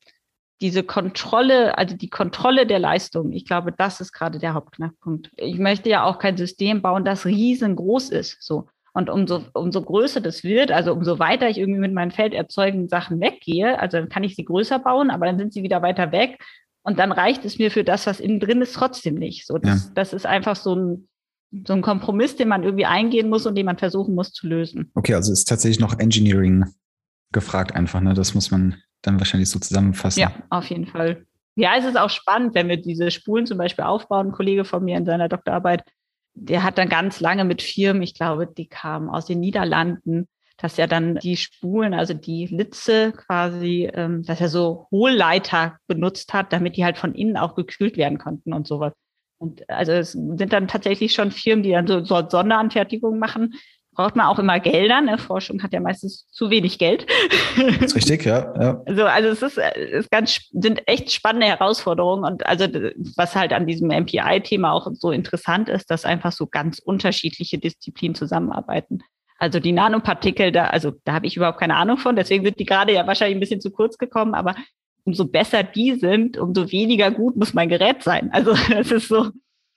diese Kontrolle, also die Kontrolle der Leistung, ich glaube, das ist gerade der Hauptknackpunkt. Ich möchte ja auch kein System bauen, das riesengroß ist. So. Und umso, umso größer das wird, also umso weiter ich irgendwie mit meinen felderzeugenden Sachen weggehe, also dann kann ich sie größer bauen, aber dann sind sie wieder weiter weg. Und dann reicht es mir für das, was innen drin ist, trotzdem nicht. So, das, ja. das ist einfach so ein, so ein Kompromiss, den man irgendwie eingehen muss und den man versuchen muss zu lösen. Okay, also ist tatsächlich noch Engineering gefragt einfach, ne? Das muss man dann wahrscheinlich so zusammenfassen. Ja, auf jeden Fall. Ja, es ist auch spannend, wenn wir diese Spulen zum Beispiel aufbauen. Ein Kollege von mir in seiner Doktorarbeit, der hat dann ganz lange mit Firmen, ich glaube, die kamen aus den Niederlanden, dass er dann die Spulen, also die Litze quasi, ähm, dass er so Hohlleiter benutzt hat, damit die halt von innen auch gekühlt werden konnten und sowas. Und also es sind dann tatsächlich schon Firmen, die dann so, so Sonderanfertigungen machen. Braucht man auch immer Gelder. Ne? Forschung hat ja meistens zu wenig Geld. Das ist richtig, ja. ja. [laughs] Also, also es ist, ist ganz, sind echt spannende Herausforderungen. Und also was halt an diesem MPI-Thema auch so interessant ist, dass einfach so ganz unterschiedliche Disziplinen zusammenarbeiten. Also die Nanopartikel, da, also da habe ich überhaupt keine Ahnung von, deswegen sind die gerade ja wahrscheinlich ein bisschen zu kurz gekommen, aber umso besser die sind, umso weniger gut muss mein Gerät sein. Also [laughs] es ist so.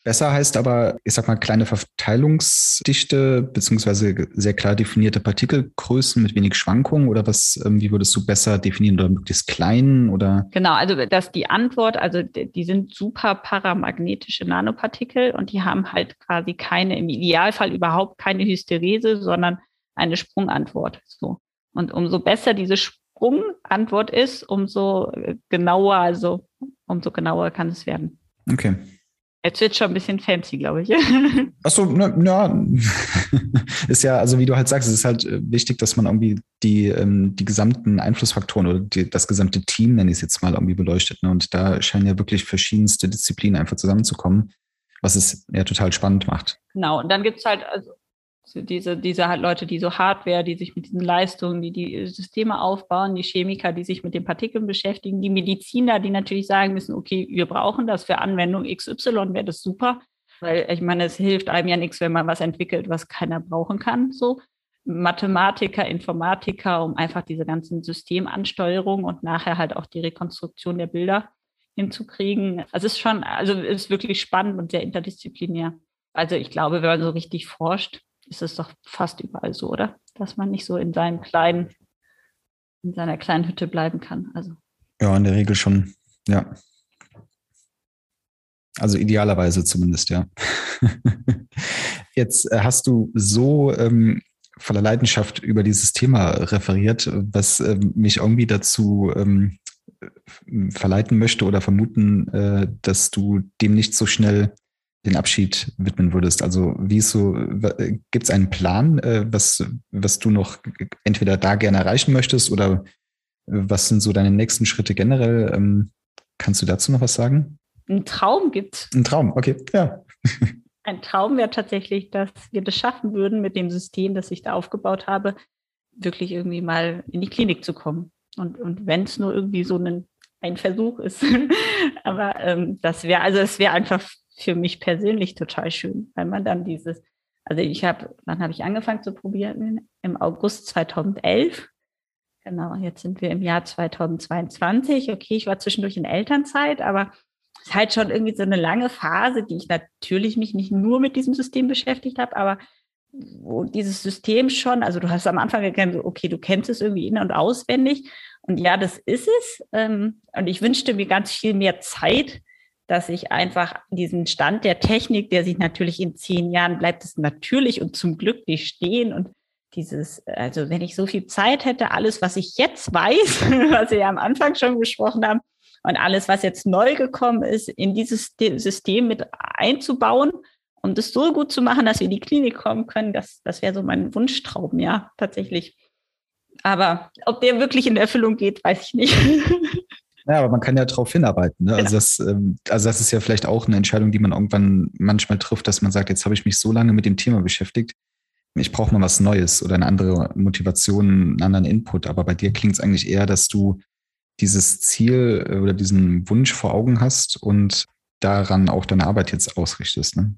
Besser heißt aber, ich sag mal, kleine Verteilungsdichte beziehungsweise sehr klar definierte Partikelgrößen mit wenig Schwankungen oder was, ähm, wie würdest du besser definieren oder möglichst klein oder? Genau, also dass die Antwort, also die sind super paramagnetische Nanopartikel und die haben halt quasi keine, im Idealfall überhaupt keine Hysterese, sondern eine Sprungantwort. So. Und umso besser diese Sprungantwort ist, umso genauer, also umso genauer kann es werden. Okay. Jetzt wird schon ein bisschen fancy, glaube ich. [laughs] Achso, na, na, [laughs] ist ja, also wie du halt sagst, es ist halt äh, wichtig, dass man irgendwie die, ähm, die gesamten Einflussfaktoren oder die, das gesamte Team, nenne ich es jetzt mal, irgendwie beleuchtet. Ne? Und da scheinen ja wirklich verschiedenste Disziplinen einfach zusammenzukommen, was es ja total spannend macht. Genau, und dann gibt es halt, also diese, diese halt Leute, die so Hardware, die sich mit diesen Leistungen, die die Systeme aufbauen, die Chemiker, die sich mit den Partikeln beschäftigen, die Mediziner, die natürlich sagen müssen, okay, wir brauchen das für Anwendung XY, wäre das super. Weil ich meine, es hilft einem ja nichts, wenn man was entwickelt, was keiner brauchen kann. So Mathematiker, Informatiker, um einfach diese ganzen Systemansteuerungen und nachher halt auch die Rekonstruktion der Bilder hinzukriegen. Also es ist schon, also es ist wirklich spannend und sehr interdisziplinär. Also ich glaube, wenn man so richtig forscht, ist es doch fast überall so, oder? Dass man nicht so in seinem kleinen, in seiner kleinen Hütte bleiben kann. Also. Ja, in der Regel schon, ja. Also idealerweise zumindest, ja. [laughs] Jetzt äh, hast du so ähm, voller Leidenschaft über dieses Thema referiert, was ähm, mich irgendwie dazu ähm, verleiten möchte oder vermuten, äh, dass du dem nicht so schnell den Abschied widmen würdest. Also wie ist so, gibt es einen Plan, äh, was, was du noch entweder da gerne erreichen möchtest oder was sind so deine nächsten Schritte generell? Ähm, kannst du dazu noch was sagen? Ein Traum gibt Ein Traum, okay, ja. [laughs] Ein Traum wäre tatsächlich, dass wir das schaffen würden, mit dem System, das ich da aufgebaut habe, wirklich irgendwie mal in die Klinik zu kommen. Und, und wenn es nur irgendwie so ein, ein Versuch ist. [laughs] Aber ähm, das wäre, also es wäre einfach für mich persönlich total schön, weil man dann dieses, also ich habe, wann habe ich angefangen zu probieren? Im August 2011. Genau, jetzt sind wir im Jahr 2022. Okay, ich war zwischendurch in Elternzeit, aber ist halt schon irgendwie so eine lange Phase, die ich natürlich mich nicht nur mit diesem System beschäftigt habe, aber wo dieses System schon, also du hast am Anfang gekannt, okay, du kennst es irgendwie in- und auswendig. Und ja, das ist es. Ähm, und ich wünschte mir ganz viel mehr Zeit, dass ich einfach diesen Stand der Technik, der sich natürlich in zehn Jahren bleibt es natürlich und zum Glück nicht stehen und dieses, also wenn ich so viel Zeit hätte, alles, was ich jetzt weiß, [laughs] was wir ja am Anfang schon besprochen haben, und alles, was jetzt neu gekommen ist, in dieses System mit einzubauen, um das so gut zu machen, dass wir in die Klinik kommen können, das, das wäre so mein Wunschtraum, ja, tatsächlich. Aber ob der wirklich in Erfüllung geht, weiß ich nicht. [laughs] Ja, aber man kann ja darauf hinarbeiten. Ne? Also genau. Also, das, ähm, also das ist ja vielleicht auch eine Entscheidung, die man irgendwann manchmal trifft, dass man sagt, jetzt habe ich mich so lange mit dem Thema beschäftigt, ich brauche mal was Neues oder eine andere Motivation, einen anderen Input. Aber bei dir klingt es eigentlich eher, dass du dieses Ziel äh, oder diesen Wunsch vor Augen hast und daran auch deine Arbeit jetzt ausrichtest. Ne?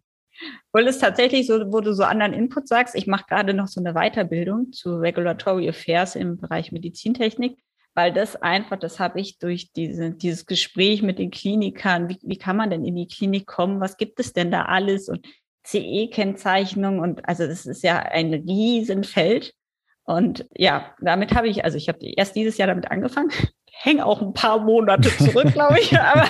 Weil es tatsächlich so, wo du so anderen Input sagst, ich mache gerade noch so eine Weiterbildung zu Regulatory Affairs im Bereich Medizintechnik, weil das einfach, das habe ich durch diese, dieses Gespräch mit den Klinikern, wie, wie kann man denn in die Klinik kommen, was gibt es denn da alles und CE-Kennzeichnung und also das ist ja ein Riesenfeld. Und ja, damit habe ich, also ich habe erst dieses Jahr damit angefangen, [laughs] hänge auch ein paar Monate zurück, glaube ich. [laughs] Aber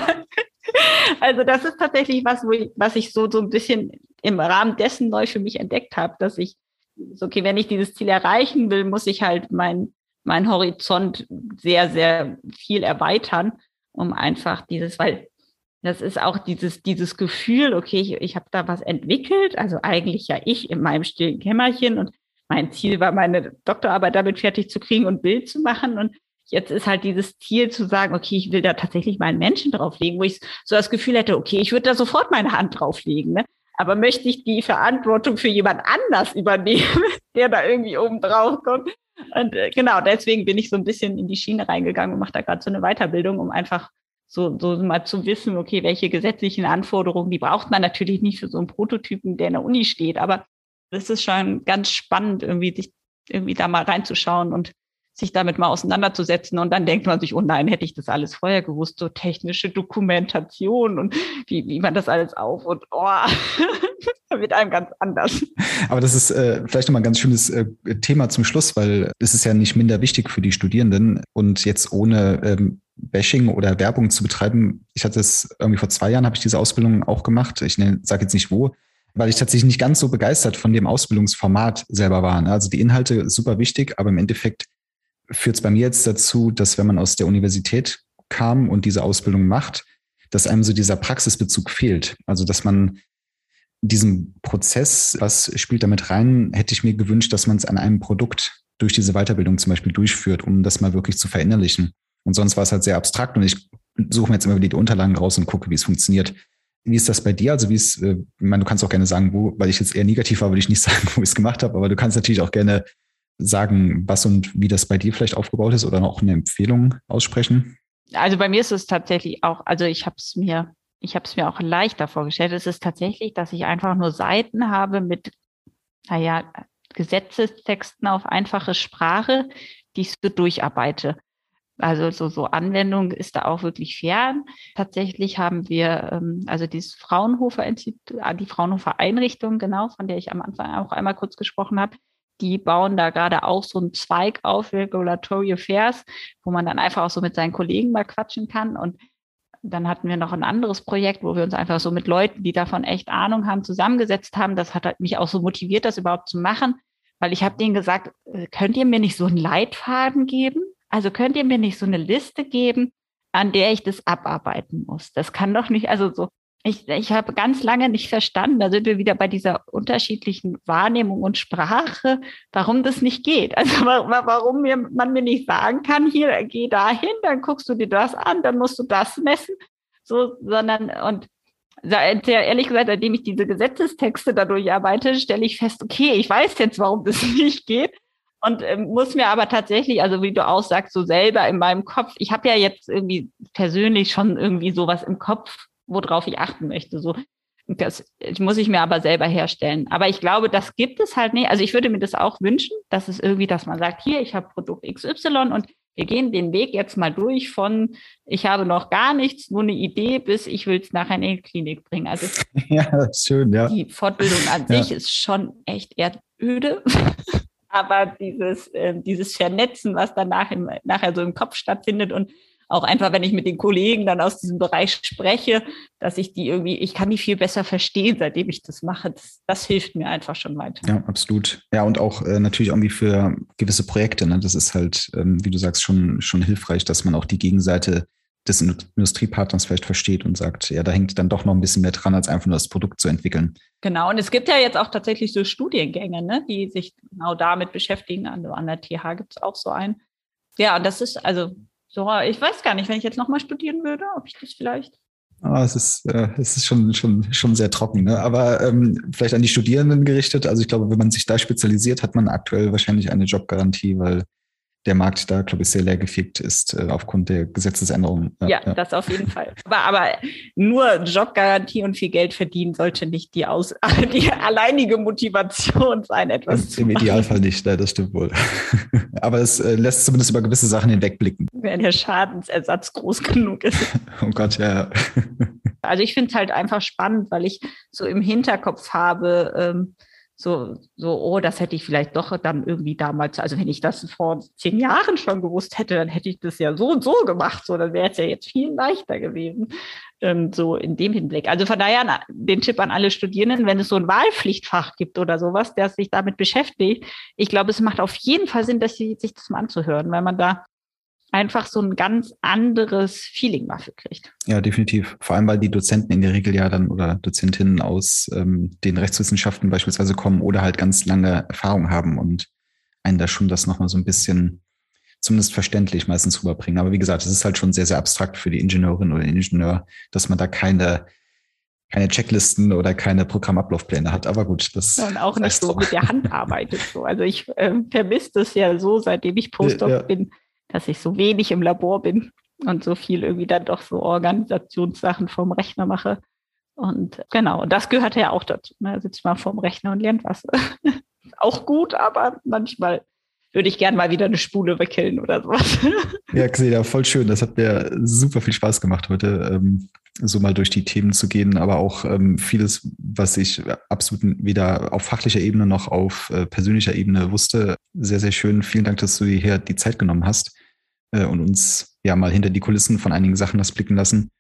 [laughs] also das ist tatsächlich was, wo ich, was ich so, so ein bisschen im Rahmen dessen neu für mich entdeckt habe, dass ich, okay, wenn ich dieses Ziel erreichen will, muss ich halt mein, mein Horizont sehr, sehr viel erweitern, um einfach dieses, weil das ist auch dieses, dieses Gefühl, okay, ich, ich habe da was entwickelt, also eigentlich ja ich in meinem stillen Kämmerchen und mein Ziel war, meine Doktorarbeit damit fertig zu kriegen und Bild zu machen. Und Jetzt ist halt dieses Ziel zu sagen, okay, ich will da tatsächlich mal einen Menschen drauflegen, wo ich so das Gefühl hätte, okay, ich würde da sofort meine Hand drauflegen. Ne? Aber möchte ich die Verantwortung für jemand anders übernehmen, [laughs] der da irgendwie oben drauf kommt? Und äh, genau, deswegen bin ich so ein bisschen in die Schiene reingegangen und mache da gerade so eine Weiterbildung, um einfach so, so mal zu wissen, okay, welche gesetzlichen Anforderungen, die braucht man natürlich nicht für so einen Prototypen, der in der Uni steht, aber das ist schon ganz spannend, irgendwie sich irgendwie da mal reinzuschauen und sich damit mal auseinanderzusetzen. Und dann denkt man sich, oh nein, hätte ich das alles vorher gewusst, so technische Dokumentation und wie, wie man das alles auf und oh, [laughs] wird einem ganz anders. Aber das ist äh, vielleicht nochmal ein ganz schönes äh, Thema zum Schluss, weil es ist ja nicht minder wichtig für die Studierenden und jetzt ohne ähm, Bashing oder Werbung zu betreiben. Ich hatte es irgendwie vor zwei Jahren, habe ich diese Ausbildung auch gemacht. Ich sage jetzt nicht wo, weil ich tatsächlich nicht ganz so begeistert von dem Ausbildungsformat selber war. Ne? Also die Inhalte super wichtig, aber im Endeffekt führt es bei mir jetzt dazu, dass wenn man aus der Universität kam und diese Ausbildung macht, dass einem so dieser Praxisbezug fehlt. Also dass man diesen Prozess, was spielt damit rein, hätte ich mir gewünscht, dass man es an einem Produkt durch diese Weiterbildung zum Beispiel durchführt, um das mal wirklich zu verinnerlichen. Und sonst war es halt sehr abstrakt und ich suche mir jetzt immer wieder die Unterlagen raus und gucke, wie es funktioniert. Wie ist das bei dir? Also wie ist, äh, ich meine, du kannst auch gerne sagen, wo, weil ich jetzt eher negativ war, würde ich nicht [laughs] sagen, wo ich es gemacht habe, aber du kannst natürlich auch gerne sagen, was und wie das bei dir vielleicht aufgebaut ist oder noch eine Empfehlung aussprechen? Also bei mir ist es tatsächlich auch, also ich habe es mir ich habe es mir auch leichter vorgestellt. Es ist tatsächlich, dass ich einfach nur Seiten habe mit, naja, Gesetzestexten auf einfache Sprache, die ich so durcharbeite. Also so, so Anwendung ist da auch wirklich fern. Tatsächlich haben wir ähm, also dieses Fraunhofer Institut, ah, die Fraunhofer Einrichtung, genau, von der ich am Anfang auch einmal kurz gesprochen habe, die bauen da gerade auch so einen Zweig auf, Regulatory Affairs, wo man dann einfach auch so mit seinen Kollegen mal quatschen kann. Und dann hatten wir noch ein anderes Projekt, wo wir uns einfach so mit Leuten, die davon echt Ahnung haben, zusammengesetzt haben. Das hat mich auch so motiviert, das überhaupt zu machen, weil ich habe denen gesagt, äh, könnt ihr mir nicht so einen Leitfaden geben? Also könnt ihr mir nicht so eine Liste geben, an der ich das abarbeiten muss? Das kann doch nicht, also so, ich, ich habe ganz lange nicht verstanden, da sind wir wieder bei dieser unterschiedlichen Wahrnehmung und Sprache, warum das nicht geht. Also warum mir, man mir nicht sagen kann, hier, geh dahin, dann guckst du dir das an, dann musst du das messen. So, sondern, und sehr ehrlich gesagt, seitdem ich diese Gesetzestexte dadurch arbeite, stelle ich fest, okay, ich weiß jetzt, warum das [laughs] nicht geht. Und ähm, muss mir aber tatsächlich, also wie du auch sagst, so selber in meinem Kopf, ich habe ja jetzt irgendwie persönlich schon irgendwie sowas im Kopf, worauf ich achten möchte. So, das muss ich mir aber selber herstellen. Aber ich glaube, das gibt es halt nicht. Also ich würde mir das auch wünschen, dass es irgendwie, dass man sagt, hier, ich habe Produkt XY und wir gehen den Weg jetzt mal durch von, ich habe noch gar nichts, nur eine Idee, bis ich will es nachher in die Klinik bringen. Also [laughs] ja, schön, ja. Die Fortbildung an ja. sich ist schon echt eher öde. [laughs] Aber dieses, äh, dieses Vernetzen, was danach im, nachher so im Kopf stattfindet und auch einfach, wenn ich mit den Kollegen dann aus diesem Bereich spreche, dass ich die irgendwie, ich kann die viel besser verstehen, seitdem ich das mache. Das, das hilft mir einfach schon weiter. Ja, absolut. Ja, und auch äh, natürlich irgendwie für gewisse Projekte. Ne? Das ist halt, ähm, wie du sagst, schon, schon hilfreich, dass man auch die Gegenseite des Industriepartners vielleicht versteht und sagt, ja, da hängt dann doch noch ein bisschen mehr dran, als einfach nur das Produkt zu entwickeln. Genau, und es gibt ja jetzt auch tatsächlich so Studiengänge, ne, die sich genau damit beschäftigen. An, an der TH gibt es auch so einen. Ja, und das ist, also so, ich weiß gar nicht, wenn ich jetzt nochmal studieren würde, ob ich das vielleicht. Ah, es ist, äh, es ist schon, schon, schon sehr trocken, ne? aber ähm, vielleicht an die Studierenden gerichtet. Also ich glaube, wenn man sich da spezialisiert, hat man aktuell wahrscheinlich eine Jobgarantie, weil der Markt da, glaube ich, sehr leergefegt ist äh, aufgrund der Gesetzesänderungen. Ja, ja, ja, das auf jeden Fall. Aber, aber nur Jobgarantie und viel Geld verdienen sollte nicht die, Aus [laughs] die alleinige Motivation sein, etwas Im, zu Im Idealfall nicht, das stimmt wohl. [laughs] aber es äh, lässt zumindest über gewisse Sachen hinwegblicken. Wenn der Schadensersatz groß genug ist. [laughs] oh Gott, ja. also ich finde es halt einfach spannend, weil ich so im Hinterkopf habe, ähm, so, so, oh, das hätte ich vielleicht doch dann irgendwie damals, also wenn ich das vor zehn Jahren schon gewusst hätte, dann hätte ich das ja so und so gemacht, so, dann wäre es ja jetzt viel leichter gewesen, ähm, so in dem Hinblick. Also von daher den Tipp an alle Studierenden, wenn es so ein Wahlpflichtfach gibt oder sowas, der sich damit beschäftigt, ich glaube, es macht auf jeden Fall Sinn, dass sie sich das mal anzuhören, weil man da einfach so ein ganz anderes Feeling dafür kriegt. Ja, definitiv. Vor allem, weil die Dozenten in der Regel ja dann oder Dozentinnen aus ähm, den Rechtswissenschaften beispielsweise kommen oder halt ganz lange Erfahrung haben und einen da schon das nochmal so ein bisschen zumindest verständlich meistens rüberbringen. Aber wie gesagt, es ist halt schon sehr, sehr abstrakt für die Ingenieurin oder den Ingenieur, dass man da keine keine Checklisten oder keine Programmablaufpläne hat. Aber gut, das und auch nicht so mit der Hand arbeitet. So. Also ich äh, vermisse das ja so, seitdem ich Postdoc ja. bin, dass ich so wenig im Labor bin und so viel irgendwie dann doch so Organisationssachen vom Rechner mache. Und genau, und das gehört ja auch dazu. Ne? Sitzt mal vorm Rechner und lernt was. [laughs] auch gut, aber manchmal würde ich gern mal wieder eine Spule wickeln oder sowas. [laughs] ja, Xenia, voll schön. Das hat mir super viel Spaß gemacht heute, ähm, so mal durch die Themen zu gehen, aber auch ähm, vieles, was ich absolut weder auf fachlicher Ebene noch auf äh, persönlicher Ebene wusste. Sehr, sehr schön. Vielen Dank, dass du dir hier die Zeit genommen hast äh, und uns ja mal hinter die Kulissen von einigen Sachen hast blicken lassen.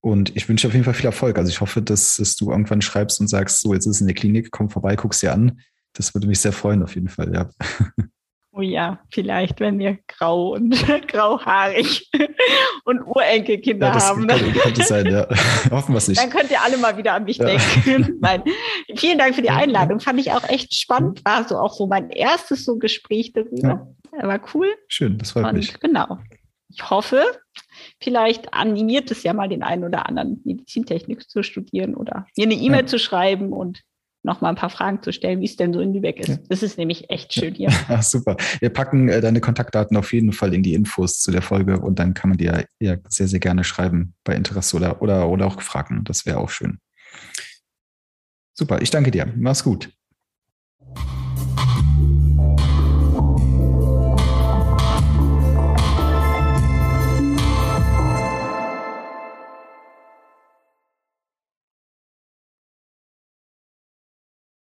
Und ich wünsche auf jeden Fall viel Erfolg. Also ich hoffe, dass, dass du irgendwann schreibst und sagst, so, jetzt ist es in der Klinik, komm vorbei, guck's dir an. Das würde mich sehr freuen, auf jeden Fall, ja. [laughs] Oh ja, vielleicht, wenn wir grau und [laughs] grauhaarig und Urenkelkinder ja, das haben. Könnte, könnte sein, ja. [laughs] Hoffen wir es nicht. Dann könnt ihr alle mal wieder an mich ja. denken. [laughs] Nein. Vielen Dank für die Einladung. Fand ich auch echt spannend. War so auch so mein erstes so Gespräch darüber. Ja. War cool. Schön, das freut und mich. Genau. Ich hoffe, vielleicht animiert es ja mal den einen oder anderen Medizintechnik zu studieren oder mir eine E-Mail zu schreiben und noch mal ein paar Fragen zu stellen, wie es denn so in Lübeck ist. Ja. Das ist nämlich echt schön hier. [laughs] Ja, super. Wir packen äh, deine Kontaktdaten auf jeden Fall in die Infos zu der Folge und dann kann man dir ja sehr, sehr gerne schreiben bei Interesse oder, oder, oder auch Fragen. Das wäre auch schön. Super, ich danke dir. Mach's gut.